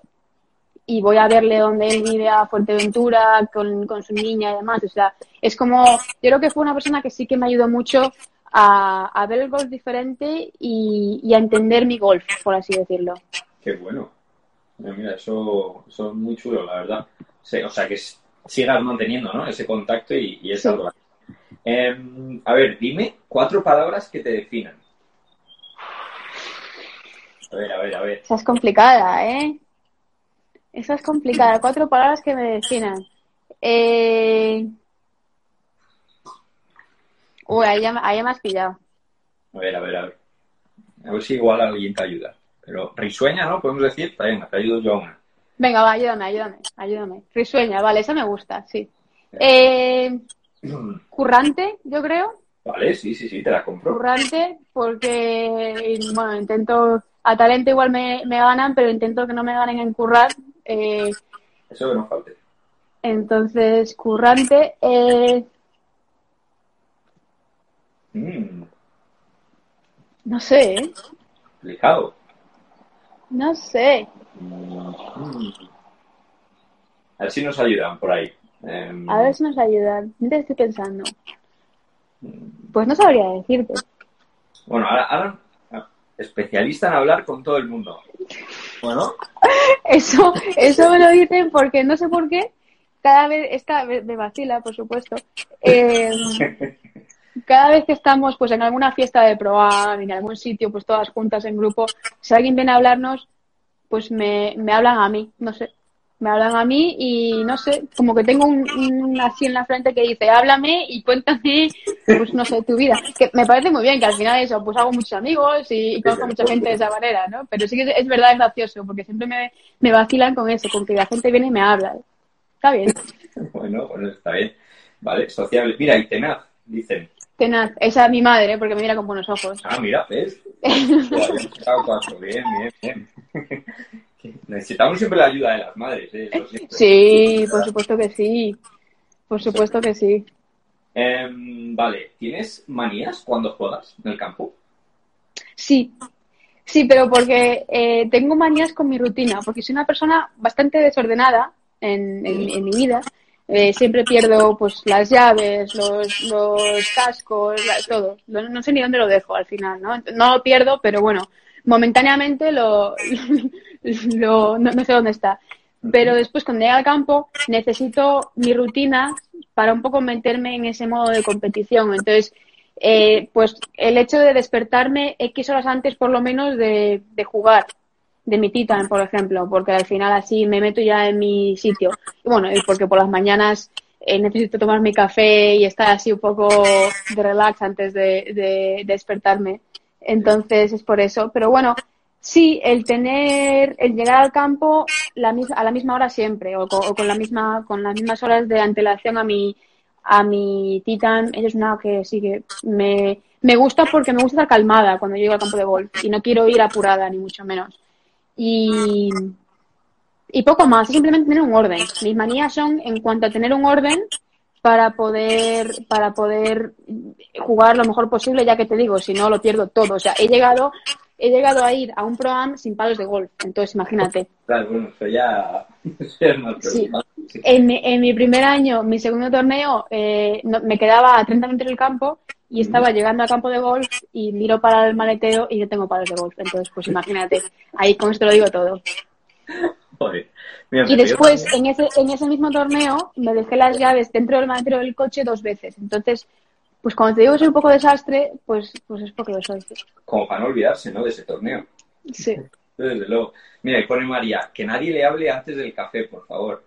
y voy a verle donde él vive a Fuerteventura con, con su niña y demás. O sea, es como, yo creo que fue una persona que sí que me ayudó mucho a, a ver el golf diferente y, y a entender mi golf, por así decirlo. Qué bueno. Mira, eso, eso es muy chulo, la verdad. O sea, que sigas manteniendo, ¿no? Ese contacto y, y esa Sí. Em, a ver, dime cuatro palabras que te definan. A ver, a ver, a ver. Esa es complicada, ¿eh? Esa es complicada. Cuatro palabras que me definen. Eh... Uy, ahí ya, ahí ya me has pillado. A ver, a ver, a ver. A ver si igual alguien te ayuda. Pero risueña, ¿no? Podemos decir, venga, te ayudo yo a una. Venga, va, ayúdame, ayúdame, ayúdame. Risueña, vale, esa me gusta, sí. Eh, <clears throat> currante, yo creo. Vale, sí, sí, sí, te la compro. Currante, porque, bueno, intento, a talento igual me, me ganan, pero intento que no me ganen en currar. Eh, Eso que no falte. entonces, currante. Eh, Mm, no sé, ¿eh? complicado. No sé. Mm. A ver si nos ayudan por ahí. Em, A ver si nos ayudan. Mientras estoy pensando. Pues no sabría decirte. Bueno, ahora, ahora ah, especialista en hablar con todo el mundo. Bueno, <laughs> Eso, eso me lo dicen porque no sé por qué. Cada vez, esta me vacila, por supuesto. Eh, <laughs> cada vez que estamos pues en alguna fiesta de proam, en algún sitio, pues todas juntas en grupo, si alguien viene a hablarnos, pues me, me hablan a mí, no sé. Me hablan a mí y no sé, como que tengo un, un así en la frente que dice, háblame y cuéntame, pues no sé, tu vida. Que me parece muy bien que al final eso, pues hago muchos amigos y, y conozco mucha gente de esa manera, ¿no? Pero sí que es, verdad, es gracioso, porque siempre me, me vacilan con eso, con que la gente viene y me habla. Está bien. <laughs> bueno, bueno, está bien. Vale, sociable. Mira, y tenaz, dicen. Tenaz, esa es mi madre, porque me mira con buenos ojos. Ah, mira, ¿ves? <laughs> Bien, bien, bien. <laughs> Necesitamos siempre la ayuda de las madres, ¿eh? Eso. Sí, por supuesto que sí. Por supuesto que sí. Em, vale, ¿tienes manías cuando juegas en el campo? Sí, sí, pero porque eh, tengo manías con mi rutina, porque soy una persona bastante desordenada en, en- en mi vida. Eh, siempre pierdo pues las llaves, los, los cascos, todo. No, no sé ni dónde lo dejo al final, ¿no? No lo pierdo, pero bueno, momentáneamente lo, <laughs> lo no, no sé dónde está. Pero después cuando llegue al campo necesito mi rutina para un poco meterme en ese modo de competición. Entonces, eh, pues el hecho de despertarme X horas antes por lo menos de, de jugar, de mi Titan, por ejemplo, porque al final así me meto ya en mi sitio. Y bueno, y porque por las mañanas eh, necesito tomar mi café y estar así un poco de relax antes de, de despertarme. Entonces es por eso. Pero bueno, sí, el tener, el llegar al campo la a la misma hora siempre, o con, la misma, con las mismas horas de antelación a mi, a mi Titan, ella es una que sí que me, me gusta porque me gusta estar calmada cuando llego al campo de golf y no quiero ir apurada, ni mucho menos. Y, y poco más, simplemente tener un orden. Mis manías son en cuanto a tener un orden para poder, para poder jugar lo mejor posible, ya que te digo, si no lo pierdo todo. O sea, he llegado, he llegado a ir a un pro-am sin palos de golf. Entonces, imagínate. Claro, bueno, eso ya, <laughs> eso ya es más Sí. En mi, en mi primer año, mi segundo torneo, eh, no- me quedaba a 30 metros del campo y estaba llegando al campo de golf y miro para el maletero y no tengo palos de golf. Entonces, pues imagínate, ahí con esto lo digo todo. <laughs> Joder. Mira, Y después, en ese, en ese mismo torneo, me dejé las llaves dentro del maletero del coche dos veces. Entonces, pues cuando te digo que soy un poco desastre, pues, pues es porque lo soy. Como para no olvidarse, ¿no? De ese torneo. Sí. <laughs> Desde luego. Mira, y pone María, que nadie le hable antes del café, por favor.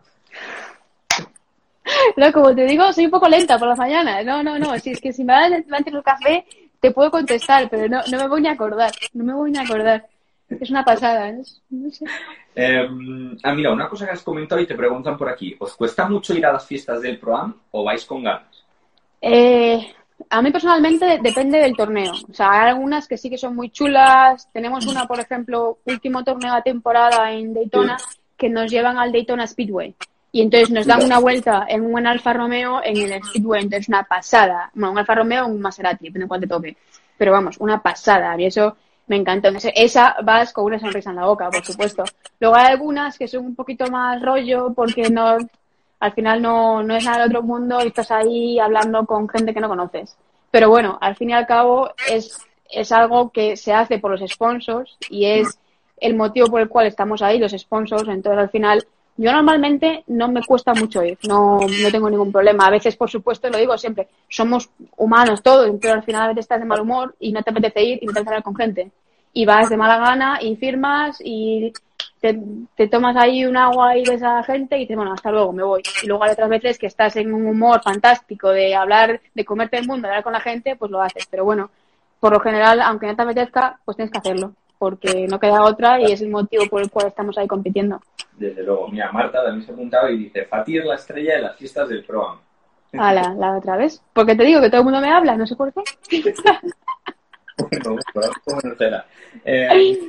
No, como te digo, soy un poco lenta por las mañanas. No, no, no. Si es que si me das antes el café, te puedo contestar, pero no, no me voy ni a acordar. No me voy ni a acordar. Es una pasada. ¿eh? No sé. Eh, ah, mira, una cosa que has comentado y te preguntan por aquí. ¿Os cuesta mucho ir a las fiestas del ProAm o vais con ganas? Eh, A mí personalmente depende del torneo. O sea, hay algunas que sí que son muy chulas. Tenemos una, por ejemplo, último torneo de temporada en Daytona, que nos llevan al Daytona Speedway. Y entonces nos dan una vuelta en un Alfa Romeo en el Speedway. Entonces, una pasada. Bueno, un Alfa Romeo o un Maserati, depende de cuál te toque. Pero vamos, una pasada. Y eso me encantó. Esa vas con una sonrisa en la boca, por supuesto. Luego hay algunas que son un poquito más rollo porque no, al final no, no es nada de otro mundo y estás ahí hablando con gente que no conoces. Pero bueno, al fin y al cabo es, es algo que se hace por los sponsors y es el motivo por el cual estamos ahí, los sponsors. Entonces al final yo normalmente no me cuesta mucho ir, no, no tengo ningún problema. A veces, por supuesto, lo digo siempre, somos humanos todos, pero al final a veces estás de mal humor y no te apetece ir y no te hablar con gente. Y vas de mala gana y firmas y te, tomas ahí un agua y de esa gente y dices, bueno, hasta luego, me voy. Y luego hay otras veces que estás en un humor fantástico de hablar, de comerte el mundo, de hablar con la gente, pues lo haces. Pero bueno, por lo general, aunque no te apetezca, pues tienes que hacerlo porque no queda otra y es el motivo por el cual estamos ahí compitiendo. Desde luego. Mira, Marta también se ha apuntado y dice, Fatih es la estrella de las fiestas del ProAm. Hala, la otra vez. Porque te digo que todo el mundo me habla, no sé por qué. <laughs> bueno, bueno, será? Eh,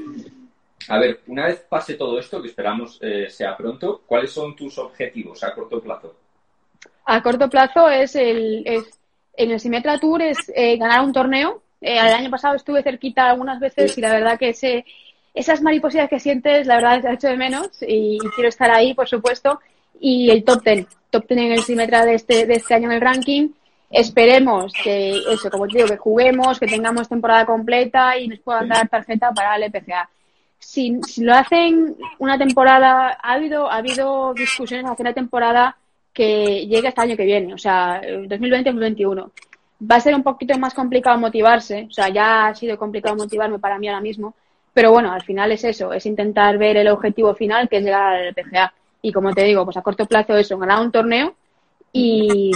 a ver, una vez pase todo esto, que esperamos eh, sea pronto, ¿cuáles son tus objetivos a corto plazo? A corto plazo es el... Es, en el Simetra Tour es eh, ganar un torneo eh, el año pasado estuve cerquita algunas veces y la verdad que ese, esas mariposillas que sientes, la verdad, he hecho de menos y, quiero estar ahí, por supuesto. Y el top ten, top ten en el Simetra de este, de este año en el ranking. Esperemos que eso, como te digo, que juguemos, que tengamos temporada completa y nos puedan dar tarjeta para el EPCA. Si, si, lo hacen una temporada, ha habido, ha habido discusiones hacia la temporada que llegue hasta el año que viene, o sea, 2020-2021 va a ser un poquito más complicado motivarse, o sea, ya ha sido complicado motivarme para mí ahora mismo, pero bueno, al final es eso, es intentar ver el objetivo final que es llegar al PGA. Y como te digo, pues a corto plazo eso, ganar un torneo y,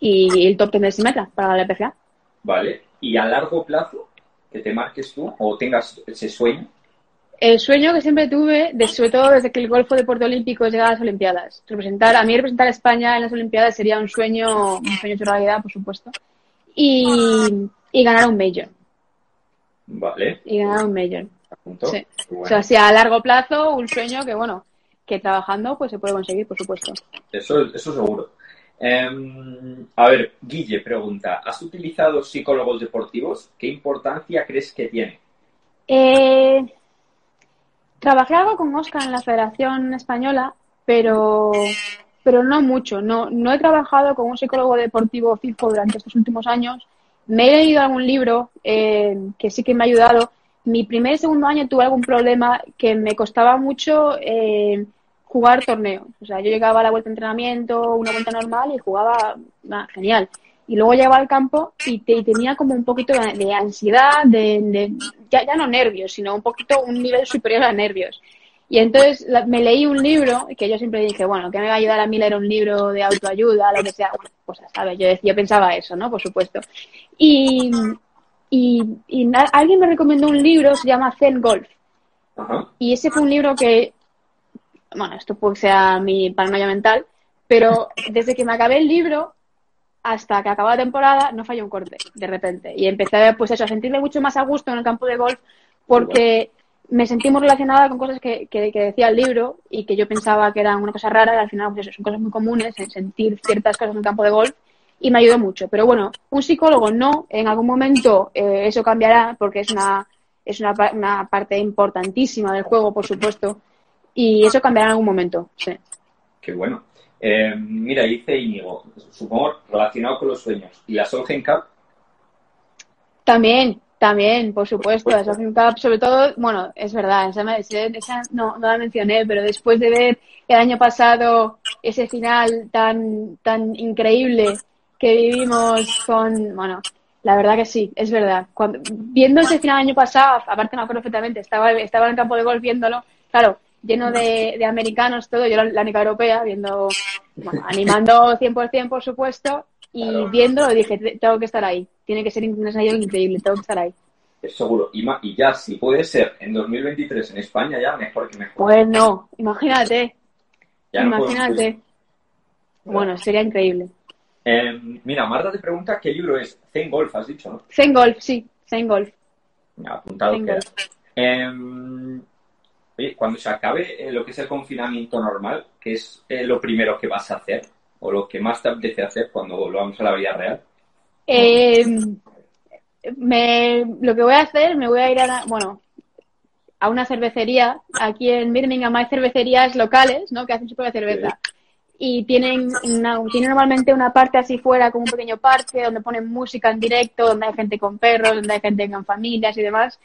y el top 10 de Simetra para el PGA. Vale, y a largo plazo, que te marques tú o tengas ese sueño. El sueño que siempre tuve, de, sobre todo desde que el Golfo Deporte Olímpico llegó a las Olimpiadas. Representar, a mí representar a España en las Olimpiadas sería un sueño, un sueño de realidad, por supuesto y, y ganar un Major. Vale. Y ganar un Major. Sí. O sea, si a largo plazo, un sueño que, bueno, que trabajando pues se puede conseguir, por supuesto. Eso, eso seguro. Em, a ver, Guille pregunta, ¿has utilizado psicólogos deportivos? ¿Qué importancia crees que tiene? Eh, trabajé algo con Oscar en la Federación Española, pero pero no mucho. No, no he trabajado con un psicólogo deportivo fijo durante estos últimos años. Me he leído algún libro eh, que sí que me ha ayudado. Mi primer y segundo año tuve algún problema que me costaba mucho eh, jugar torneos. O sea, yo llegaba a la vuelta de entrenamiento, una vuelta normal y jugaba genial. Y luego llegaba al campo y, tenía como un poquito de, ansiedad, de, ya, ya no nervios, sino un poquito un nivel superior a nervios. Y entonces me leí un libro que yo siempre dije, bueno, que me va a ayudar a mí leer un libro de autoayuda, lo que sea, pues ¿sabes? Yo, decía, pensaba eso, ¿no? Por supuesto. Y, y, alguien me recomendó un libro, se llama Zen Golf. Y ese fue un libro que, bueno, esto puede ser mi paranoia mental, pero desde que me acabé el libro hasta que acabó la temporada no falló un corte, de repente. Y empecé, pues eso, a sentirme mucho más a gusto en el campo de golf porque me sentí muy relacionada con cosas que, que, decía el libro y que yo pensaba que eran una cosa rara y al final pues eso, son cosas muy comunes, en sentir ciertas cosas en el campo de golf y me ayudó mucho. Pero bueno, un psicólogo no, en algún momento eh, eso cambiará porque es una, es una, una, parte importantísima del juego, por supuesto, y eso cambiará en algún momento, sí. Qué bueno. Eh, mira, dice Íñigo, supongo relacionado con los sueños. ¿Y la Solheim Cup? También, también, por supuesto, la Cup, sobre todo, bueno, es verdad, esa, no, no, la mencioné, pero después de ver el año pasado ese final tan, tan increíble que vivimos con, bueno, la verdad que sí, es verdad. Cuando, viendo ese final el año pasado, aparte me acuerdo perfectamente, estaba, estaba en el campo de golf viéndolo, claro, lleno de, de americanos, todo, yo la, única europea, viendo, bueno, animando 100% por supuesto, y viendo dije, tengo que estar ahí tiene que ser increíble, tengo que estar ahí. Es seguro. Y, y ya, si puede ser en 2023 en España, ya mejor que mejor. Pues no, imagínate. imagínate. bueno, sería increíble. Eh, mira, Marta te pregunta qué libro es. Zen Golf, has dicho, ¿no? Zen Golf, sí, Zen Golf. apuntado queda. Eh, oye, cuando se acabe eh, lo que es el confinamiento normal, ¿qué es eh, lo primero que vas a hacer? ¿O lo que más te apetece hacer cuando volvamos a la vida real? Eh, me, lo que voy a hacer, me voy a ir a, bueno, a una cervecería. Aquí en Birmingham hay cervecerías locales, ¿no? Que hacen su propia cerveza. Y tienen, una, tienen normalmente una parte así fuera, como un pequeño parque, donde ponen música en directo, donde hay gente con perros, donde hay gente con familias y demás.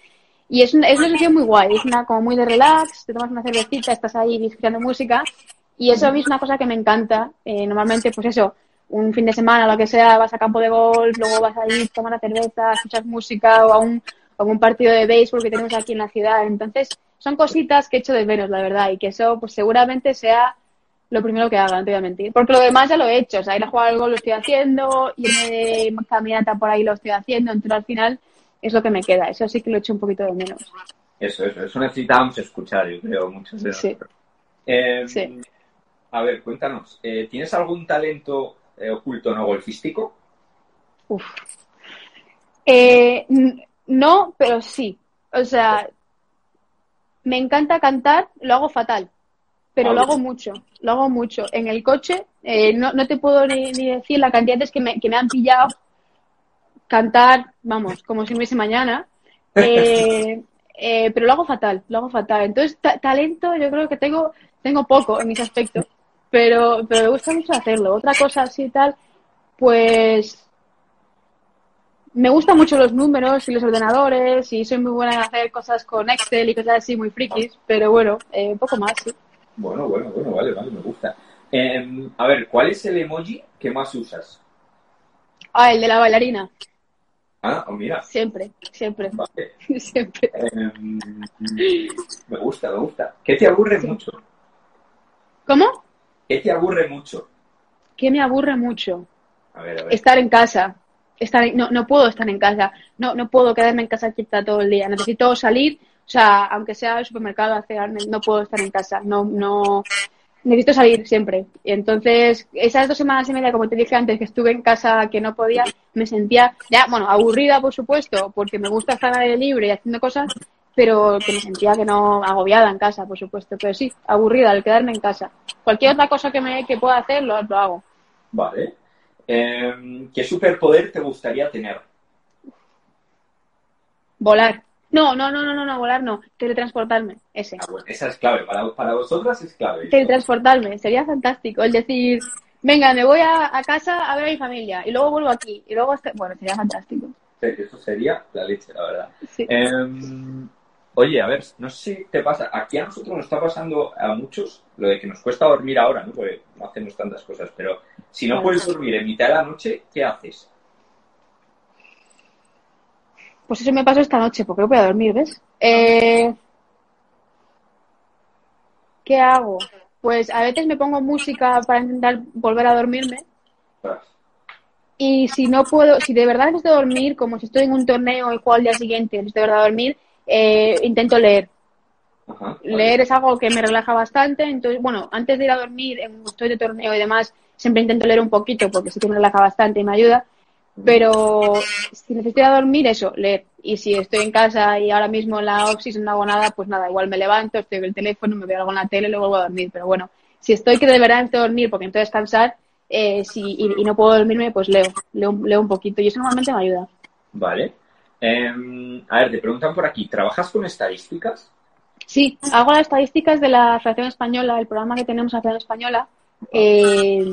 Y es es una sesión muy guay, es una como muy de relax, te tomas una cervecita, estás ahí escuchando música. Y eso a mí es una cosa que me encanta. Eh, normalmente, pues eso, un fin de semana, lo que sea, vas a campo de golf, luego vas a ir, tomas una cerveza, escuchas música o a un, a un partido de béisbol que tenemos aquí en la ciudad. Entonces, son cositas que echo de menos, la verdad, y que eso, pues seguramente sea lo primero que haga, no te voy a mentir. Porque lo demás ya lo he hecho, o sea, ir a jugar al golf lo estoy haciendo, irme de caminata por ahí lo estoy haciendo, entonces al final es lo que me queda. Eso sí que lo echo un poquito de menos. Eso, eso, eso necesitábamos escuchar, yo creo, muchos de Sí. Eh, Sí. A ver, cuéntanos, eh, ¿tienes algún talento eh, oculto no golfístico? Uf. Eh, no, pero sí. O sea, me encanta cantar, lo hago fatal, pero lo hago mucho, lo hago mucho. En el coche, eh, no, no te puedo ni, ni decir la cantidad de veces que me, que me han pillado cantar, vamos, como si no hubiese mañana. <laughs> Eh, eh, pero lo hago fatal, lo hago fatal. Entonces, ta- talento yo creo que tengo, tengo poco en mis aspectos, pero, pero me gusta mucho hacerlo. Otra cosa así y tal, pues me gustan mucho los números y los ordenadores y soy muy buena en hacer cosas con Excel y cosas así muy frikis, pero bueno, eh, un poco más, sí. Bueno, bueno, bueno, vale, vale, me gusta. Eh, a ver, ¿cuál es el emoji que más usas? Ah, el de la bailarina, Ah, oh, mira, siempre, siempre, vale. <laughs> siempre. Eh, me gusta, me gusta. ¿Qué te aburre mucho? ¿Cómo? ¿Qué te aburre mucho? Que me aburre mucho. A ver, a ver. Estar en casa. Estar en- no, no puedo estar en casa. No, no puedo quedarme en casa quieta todo el día. Necesito salir, o sea, aunque sea al supermercado, hacer, no puedo estar en casa. No, no, necesito salir siempre. Y entonces, esas dos semanas y media, como te dije antes, que estuve en casa que no podía, me sentía ya, bueno, aburrida, por supuesto, porque me gusta estar al aire libre y haciendo cosas, pero que me sentía que no agobiada en casa, por supuesto. Pero sí, aburrida al quedarme en casa. Cualquier otra cosa que me que pueda hacer, lo, lo hago. Vale. Eh, ¿Qué superpoder te gustaría tener? Volar. No, no, no, no, no, no, volar no. Teletransportarme, ese. Ah, bueno, esa es clave. Para, para vosotras es clave. Teletransportarme, sería fantástico. El decir, venga, me voy a, a casa a ver a mi familia y luego vuelvo aquí y luego, este- bueno, sería fantástico. Sí, Eso sería la leche, la verdad. Sí. Eh, oye, a ver, no sé si te pasa. Aquí a nosotros nos está pasando a muchos lo de que nos cuesta dormir ahora, ¿no? Porque no hacemos tantas cosas. Pero si no Claro. puedes dormir en mitad de la noche, ¿qué haces? Pues eso me pasó esta noche, porque no voy a dormir, ¿ves? Eh, ¿Qué hago? Pues a veces me pongo música para intentar volver a dormirme y si no puedo, si de verdad necesito dormir, como si estoy en un torneo y juego al día siguiente, necesito de verdad dormir, eh, intento leer. Ajá, vale. Leer es algo que me relaja bastante, entonces, bueno, antes de ir a dormir, en estoy de torneo y demás, siempre intento leer un poquito porque sí que me relaja bastante y me ayuda, pero si necesito ir a dormir, eso, leer. Y si estoy en casa y ahora mismo en la off-season no hago nada, pues nada, igual me levanto, estoy en el teléfono, me veo algo en la tele y luego vuelvo a dormir. Pero bueno, si estoy que de verdad necesito dormir porque necesito descansar eh, si, y, y no puedo dormirme, pues leo, leo, leo un poquito y eso normalmente me ayuda. Vale. Eh, a ver, te preguntan por aquí, ¿trabajas con estadísticas? Sí, hago las estadísticas de la Federación Española, el programa que tenemos en la Federación Española, eh,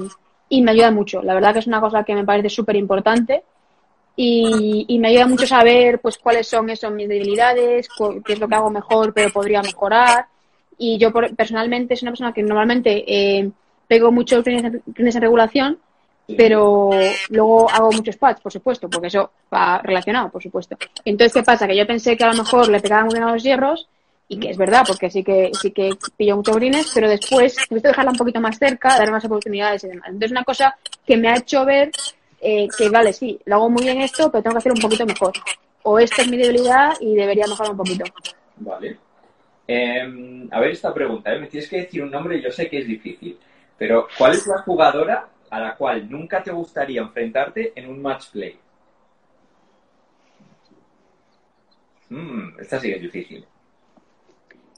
y me ayuda mucho. La verdad que es una cosa que me parece súper importante y, y me ayuda mucho saber pues cuáles son eso, mis debilidades, qué es lo que hago mejor pero podría mejorar. Y yo personalmente soy una persona que normalmente eh, pego mucho clines en regulación, pero luego hago muchos pads, por supuesto, porque eso va relacionado, por supuesto. Entonces, ¿qué pasa? Que yo pensé que a lo mejor le pegaba muy bien a los hierros, y que es verdad, porque sí que sí que pillo muchos greens, pero después necesito dejarla un poquito más cerca, dar más oportunidades y demás. Entonces, una cosa que me ha hecho ver eh, que, vale, sí, lo hago muy bien esto, pero tengo que hacer un poquito mejor. O esta es mi debilidad y debería mejorar un poquito. Vale. Eh, a ver esta pregunta, ¿eh? me tienes que decir un nombre, yo sé que es difícil, pero ¿cuál es la jugadora a la cual nunca te gustaría enfrentarte en un match play. Mm, esta sí que es difícil.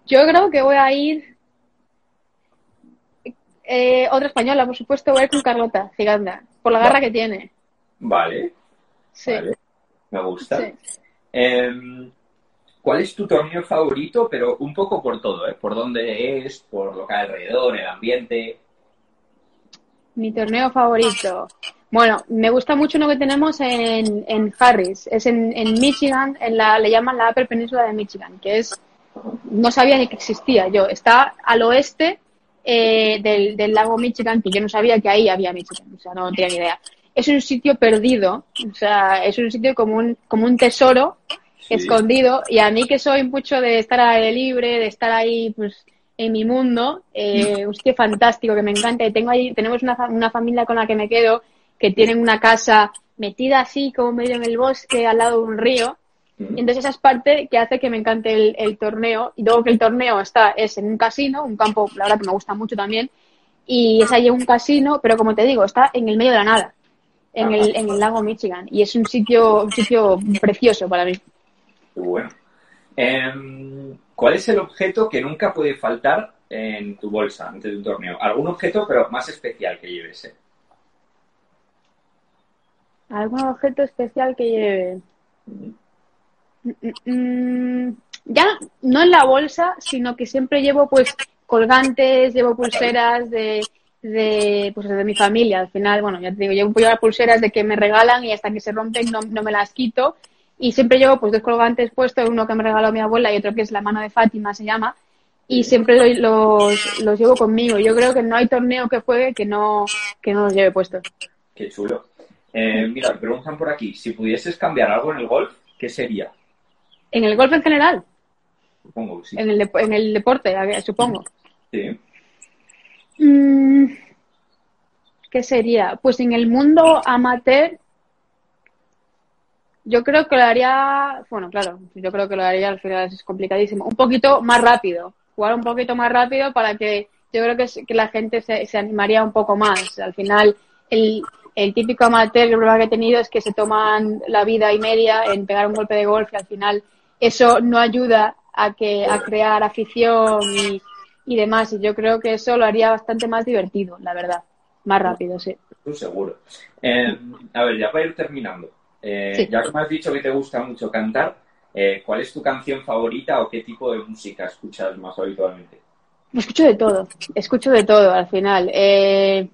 Yo creo que voy a ir. Eh, otra española, por supuesto, voy a ir con Carlota Giganda, por la garra que tiene. Vale. Sí. Vale. Me gusta. Sí. Em, ¿Cuál es tu torneo favorito? Pero un poco por todo, ¿eh? Por dónde es, por lo que hay alrededor, el ambiente. Mi torneo favorito. Bueno, me gusta mucho uno que tenemos en, en Harris. Es en, en Michigan, en la, le llaman la Upper Península de Michigan, que es, no sabía ni que existía yo. Está al oeste eh, del, del lago Michigan, que yo no sabía que ahí había Michigan, o sea, no tenía ni idea. Es un sitio perdido, o sea, es un sitio como un, como un tesoro Sí. escondido y a mí que soy mucho de estar al aire libre, de estar ahí pues en mi mundo, eh, un sitio fantástico que me encanta y tengo ahí, tenemos una, una familia con la que me quedo que tienen una casa metida así como medio en el bosque al lado de un río entonces esa es parte que hace que me encante el, el torneo y luego que el torneo está es en un casino, un campo la verdad que me gusta mucho también y es allí un casino, pero como te digo, está en el medio de la nada, en el, en el lago Michigan y es un sitio, un sitio precioso para mí. Bueno. Em, ¿Cuál es el objeto que nunca puede faltar en tu bolsa antes de un torneo? Algún objeto, pero más especial que lleves. ¿eh? ¿Algún objeto especial que lleve? Ya no en la bolsa, sino que siempre llevo pues colgantes, llevo pulseras de, de, pues, de mi familia. Al final, bueno, ya te digo, llevo llevar pulseras de que me regalan y hasta que se rompen no, no me las quito. Y siempre llevo pues dos colgantes puestos, uno que me regaló mi abuela y otro que es la mano de Fátima, se llama. Y siempre lo- los, los llevo conmigo. Yo creo que no hay torneo que juegue que no, que no los lleve puestos. Qué chulo. Eh, mira, preguntan por aquí, si pudieses cambiar algo en el golf, ¿qué sería? En el golf en general, Supongo que sí. en el, dep- en el deporte, supongo. Sí. Mm, ¿Qué sería? Pues en el mundo amateur, yo creo que lo haría, bueno, claro, yo creo que lo haría al final es complicadísimo, un poquito más rápido, jugar un poquito más rápido para que yo creo que la gente se, se animaría un poco más. Al final, el, el típico amateur, el problema que he tenido es que se toman la vida y media en pegar un golpe de golf y al final eso no ayuda a que a crear afición y, y demás. Y yo creo que eso lo haría bastante más divertido, la verdad. Más rápido, sí. Tú seguro. Eh, a ver, ya para ir terminando. eh, Sí. Ya que me has dicho que te gusta mucho cantar, eh, ¿cuál es tu canción favorita o qué tipo de música escuchas más habitualmente? Escucho de todo, escucho de todo al final. Eh,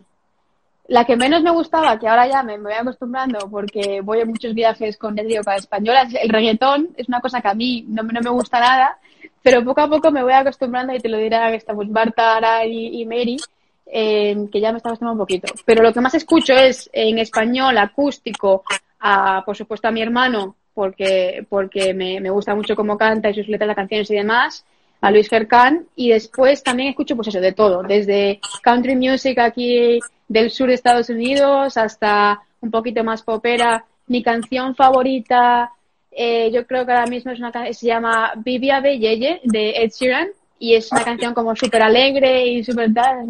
la que menos me gustaba, que ahora ya me, voy acostumbrando porque voy en muchos viajes con Nedrioca española, es el reggaetón. Es una cosa que a mí no, no me gusta nada, pero poco a poco me voy acostumbrando y te lo dirá que estamos Marta, Ara y, y Mary, eh, que ya me está acostumbrando un poquito. Pero lo que más escucho es en español, acústico, a, por supuesto a mi hermano, porque, porque me, me gusta mucho cómo canta y sus letras de canciones y demás a Luis Fercán y después también escucho pues eso de todo, desde country music aquí del sur de Estados Unidos hasta un poquito más popera. Mi canción favorita eh, yo creo que ahora mismo es una ca- se llama Vivia de Yeye de Ed Sheeran y es una canción como súper alegre y súper tal,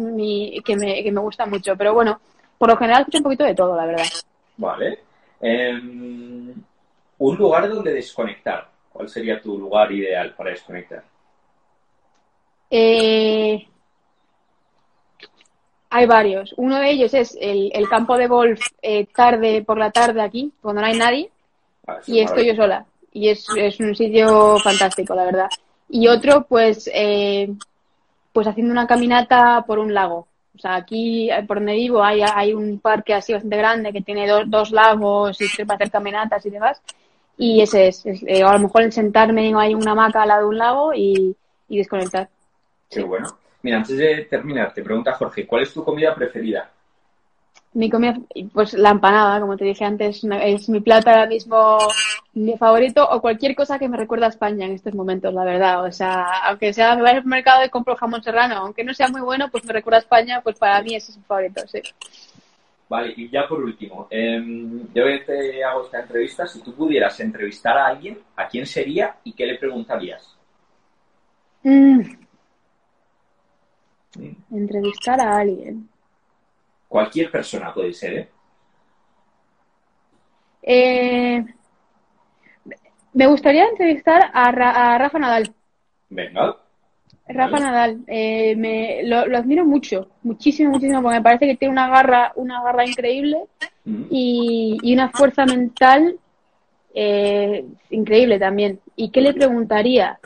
que, me, que me gusta mucho. Pero bueno, por lo general escucho un poquito de todo, la verdad. Vale. Em, un lugar donde desconectar. ¿Cuál sería tu lugar ideal para desconectar? Eh, hay varios. Uno de ellos es el, el campo de golf eh, tarde por la tarde aquí, cuando no hay nadie, Ah, y es estoy yo sola. Y es, es un sitio fantástico, la verdad. Y otro, pues, eh, pues haciendo una caminata por un lago. O sea, aquí eh, por donde vivo hay, hay un parque así bastante grande que tiene dos, dos lagos y para hacer caminatas y demás. Y ese es, es, eh, a lo mejor el sentarme en una hamaca al lado de un lago y, y desconectar. Qué bueno. Mira, antes de terminar, te pregunta Jorge, ¿cuál es tu comida preferida? Mi comida, pues la empanada, como te dije antes, es mi plato ahora mismo, mi favorito, o cualquier cosa que me recuerda a España en estos momentos, la verdad. O sea, aunque sea, me voy al mercado y compro jamón serrano, aunque no sea muy bueno, pues me recuerda a España, pues para mí ese es mi favorito, sí. Vale, y ya por último, em, yo te hago esta entrevista. Si tú pudieras entrevistar a alguien, ¿a quién sería y qué le preguntarías? Mm, entrevistar a alguien. Cualquier persona puede ser, ¿eh? Eh, me gustaría entrevistar a, Ra- a Rafa Nadal. Venga. Rafa Vale. Nadal, eh, me, lo, lo admiro mucho, muchísimo, muchísimo, porque me parece que tiene una garra, una garra increíble Mm. y, y una fuerza mental eh, increíble también. ¿Y qué le preguntaría?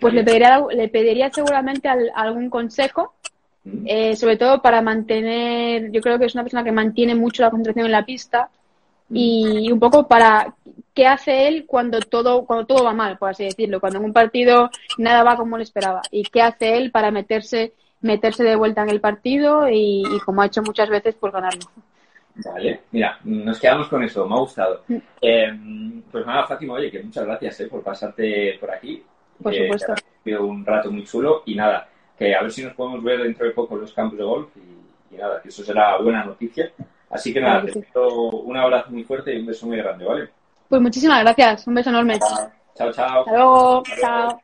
Pues le pediría, le pediría seguramente al- algún consejo. Eh, sobre todo para mantener, yo creo que es una persona que mantiene mucho la concentración en la pista y un poco para qué hace él cuando todo cuando todo va mal, por así decirlo, cuando en un partido nada va como él esperaba y qué hace él para meterse meterse de vuelta en el partido y, y como ha hecho muchas veces, pues ganarlo. Vale, mira, nos quedamos con eso, me ha gustado. Mm. Eh, pues nada, Fátima, oye, que muchas gracias eh, por pasarte por aquí. Por Que supuesto. Ha sido un rato muy chulo y nada, que a ver si nos podemos ver dentro de poco en los campos de golf y, y nada, que eso será buena noticia. Así que nada, te pido un abrazo muy fuerte y un beso muy grande, ¿vale? Pues muchísimas gracias, un beso enorme. Chao, chao. Hasta luego, chao.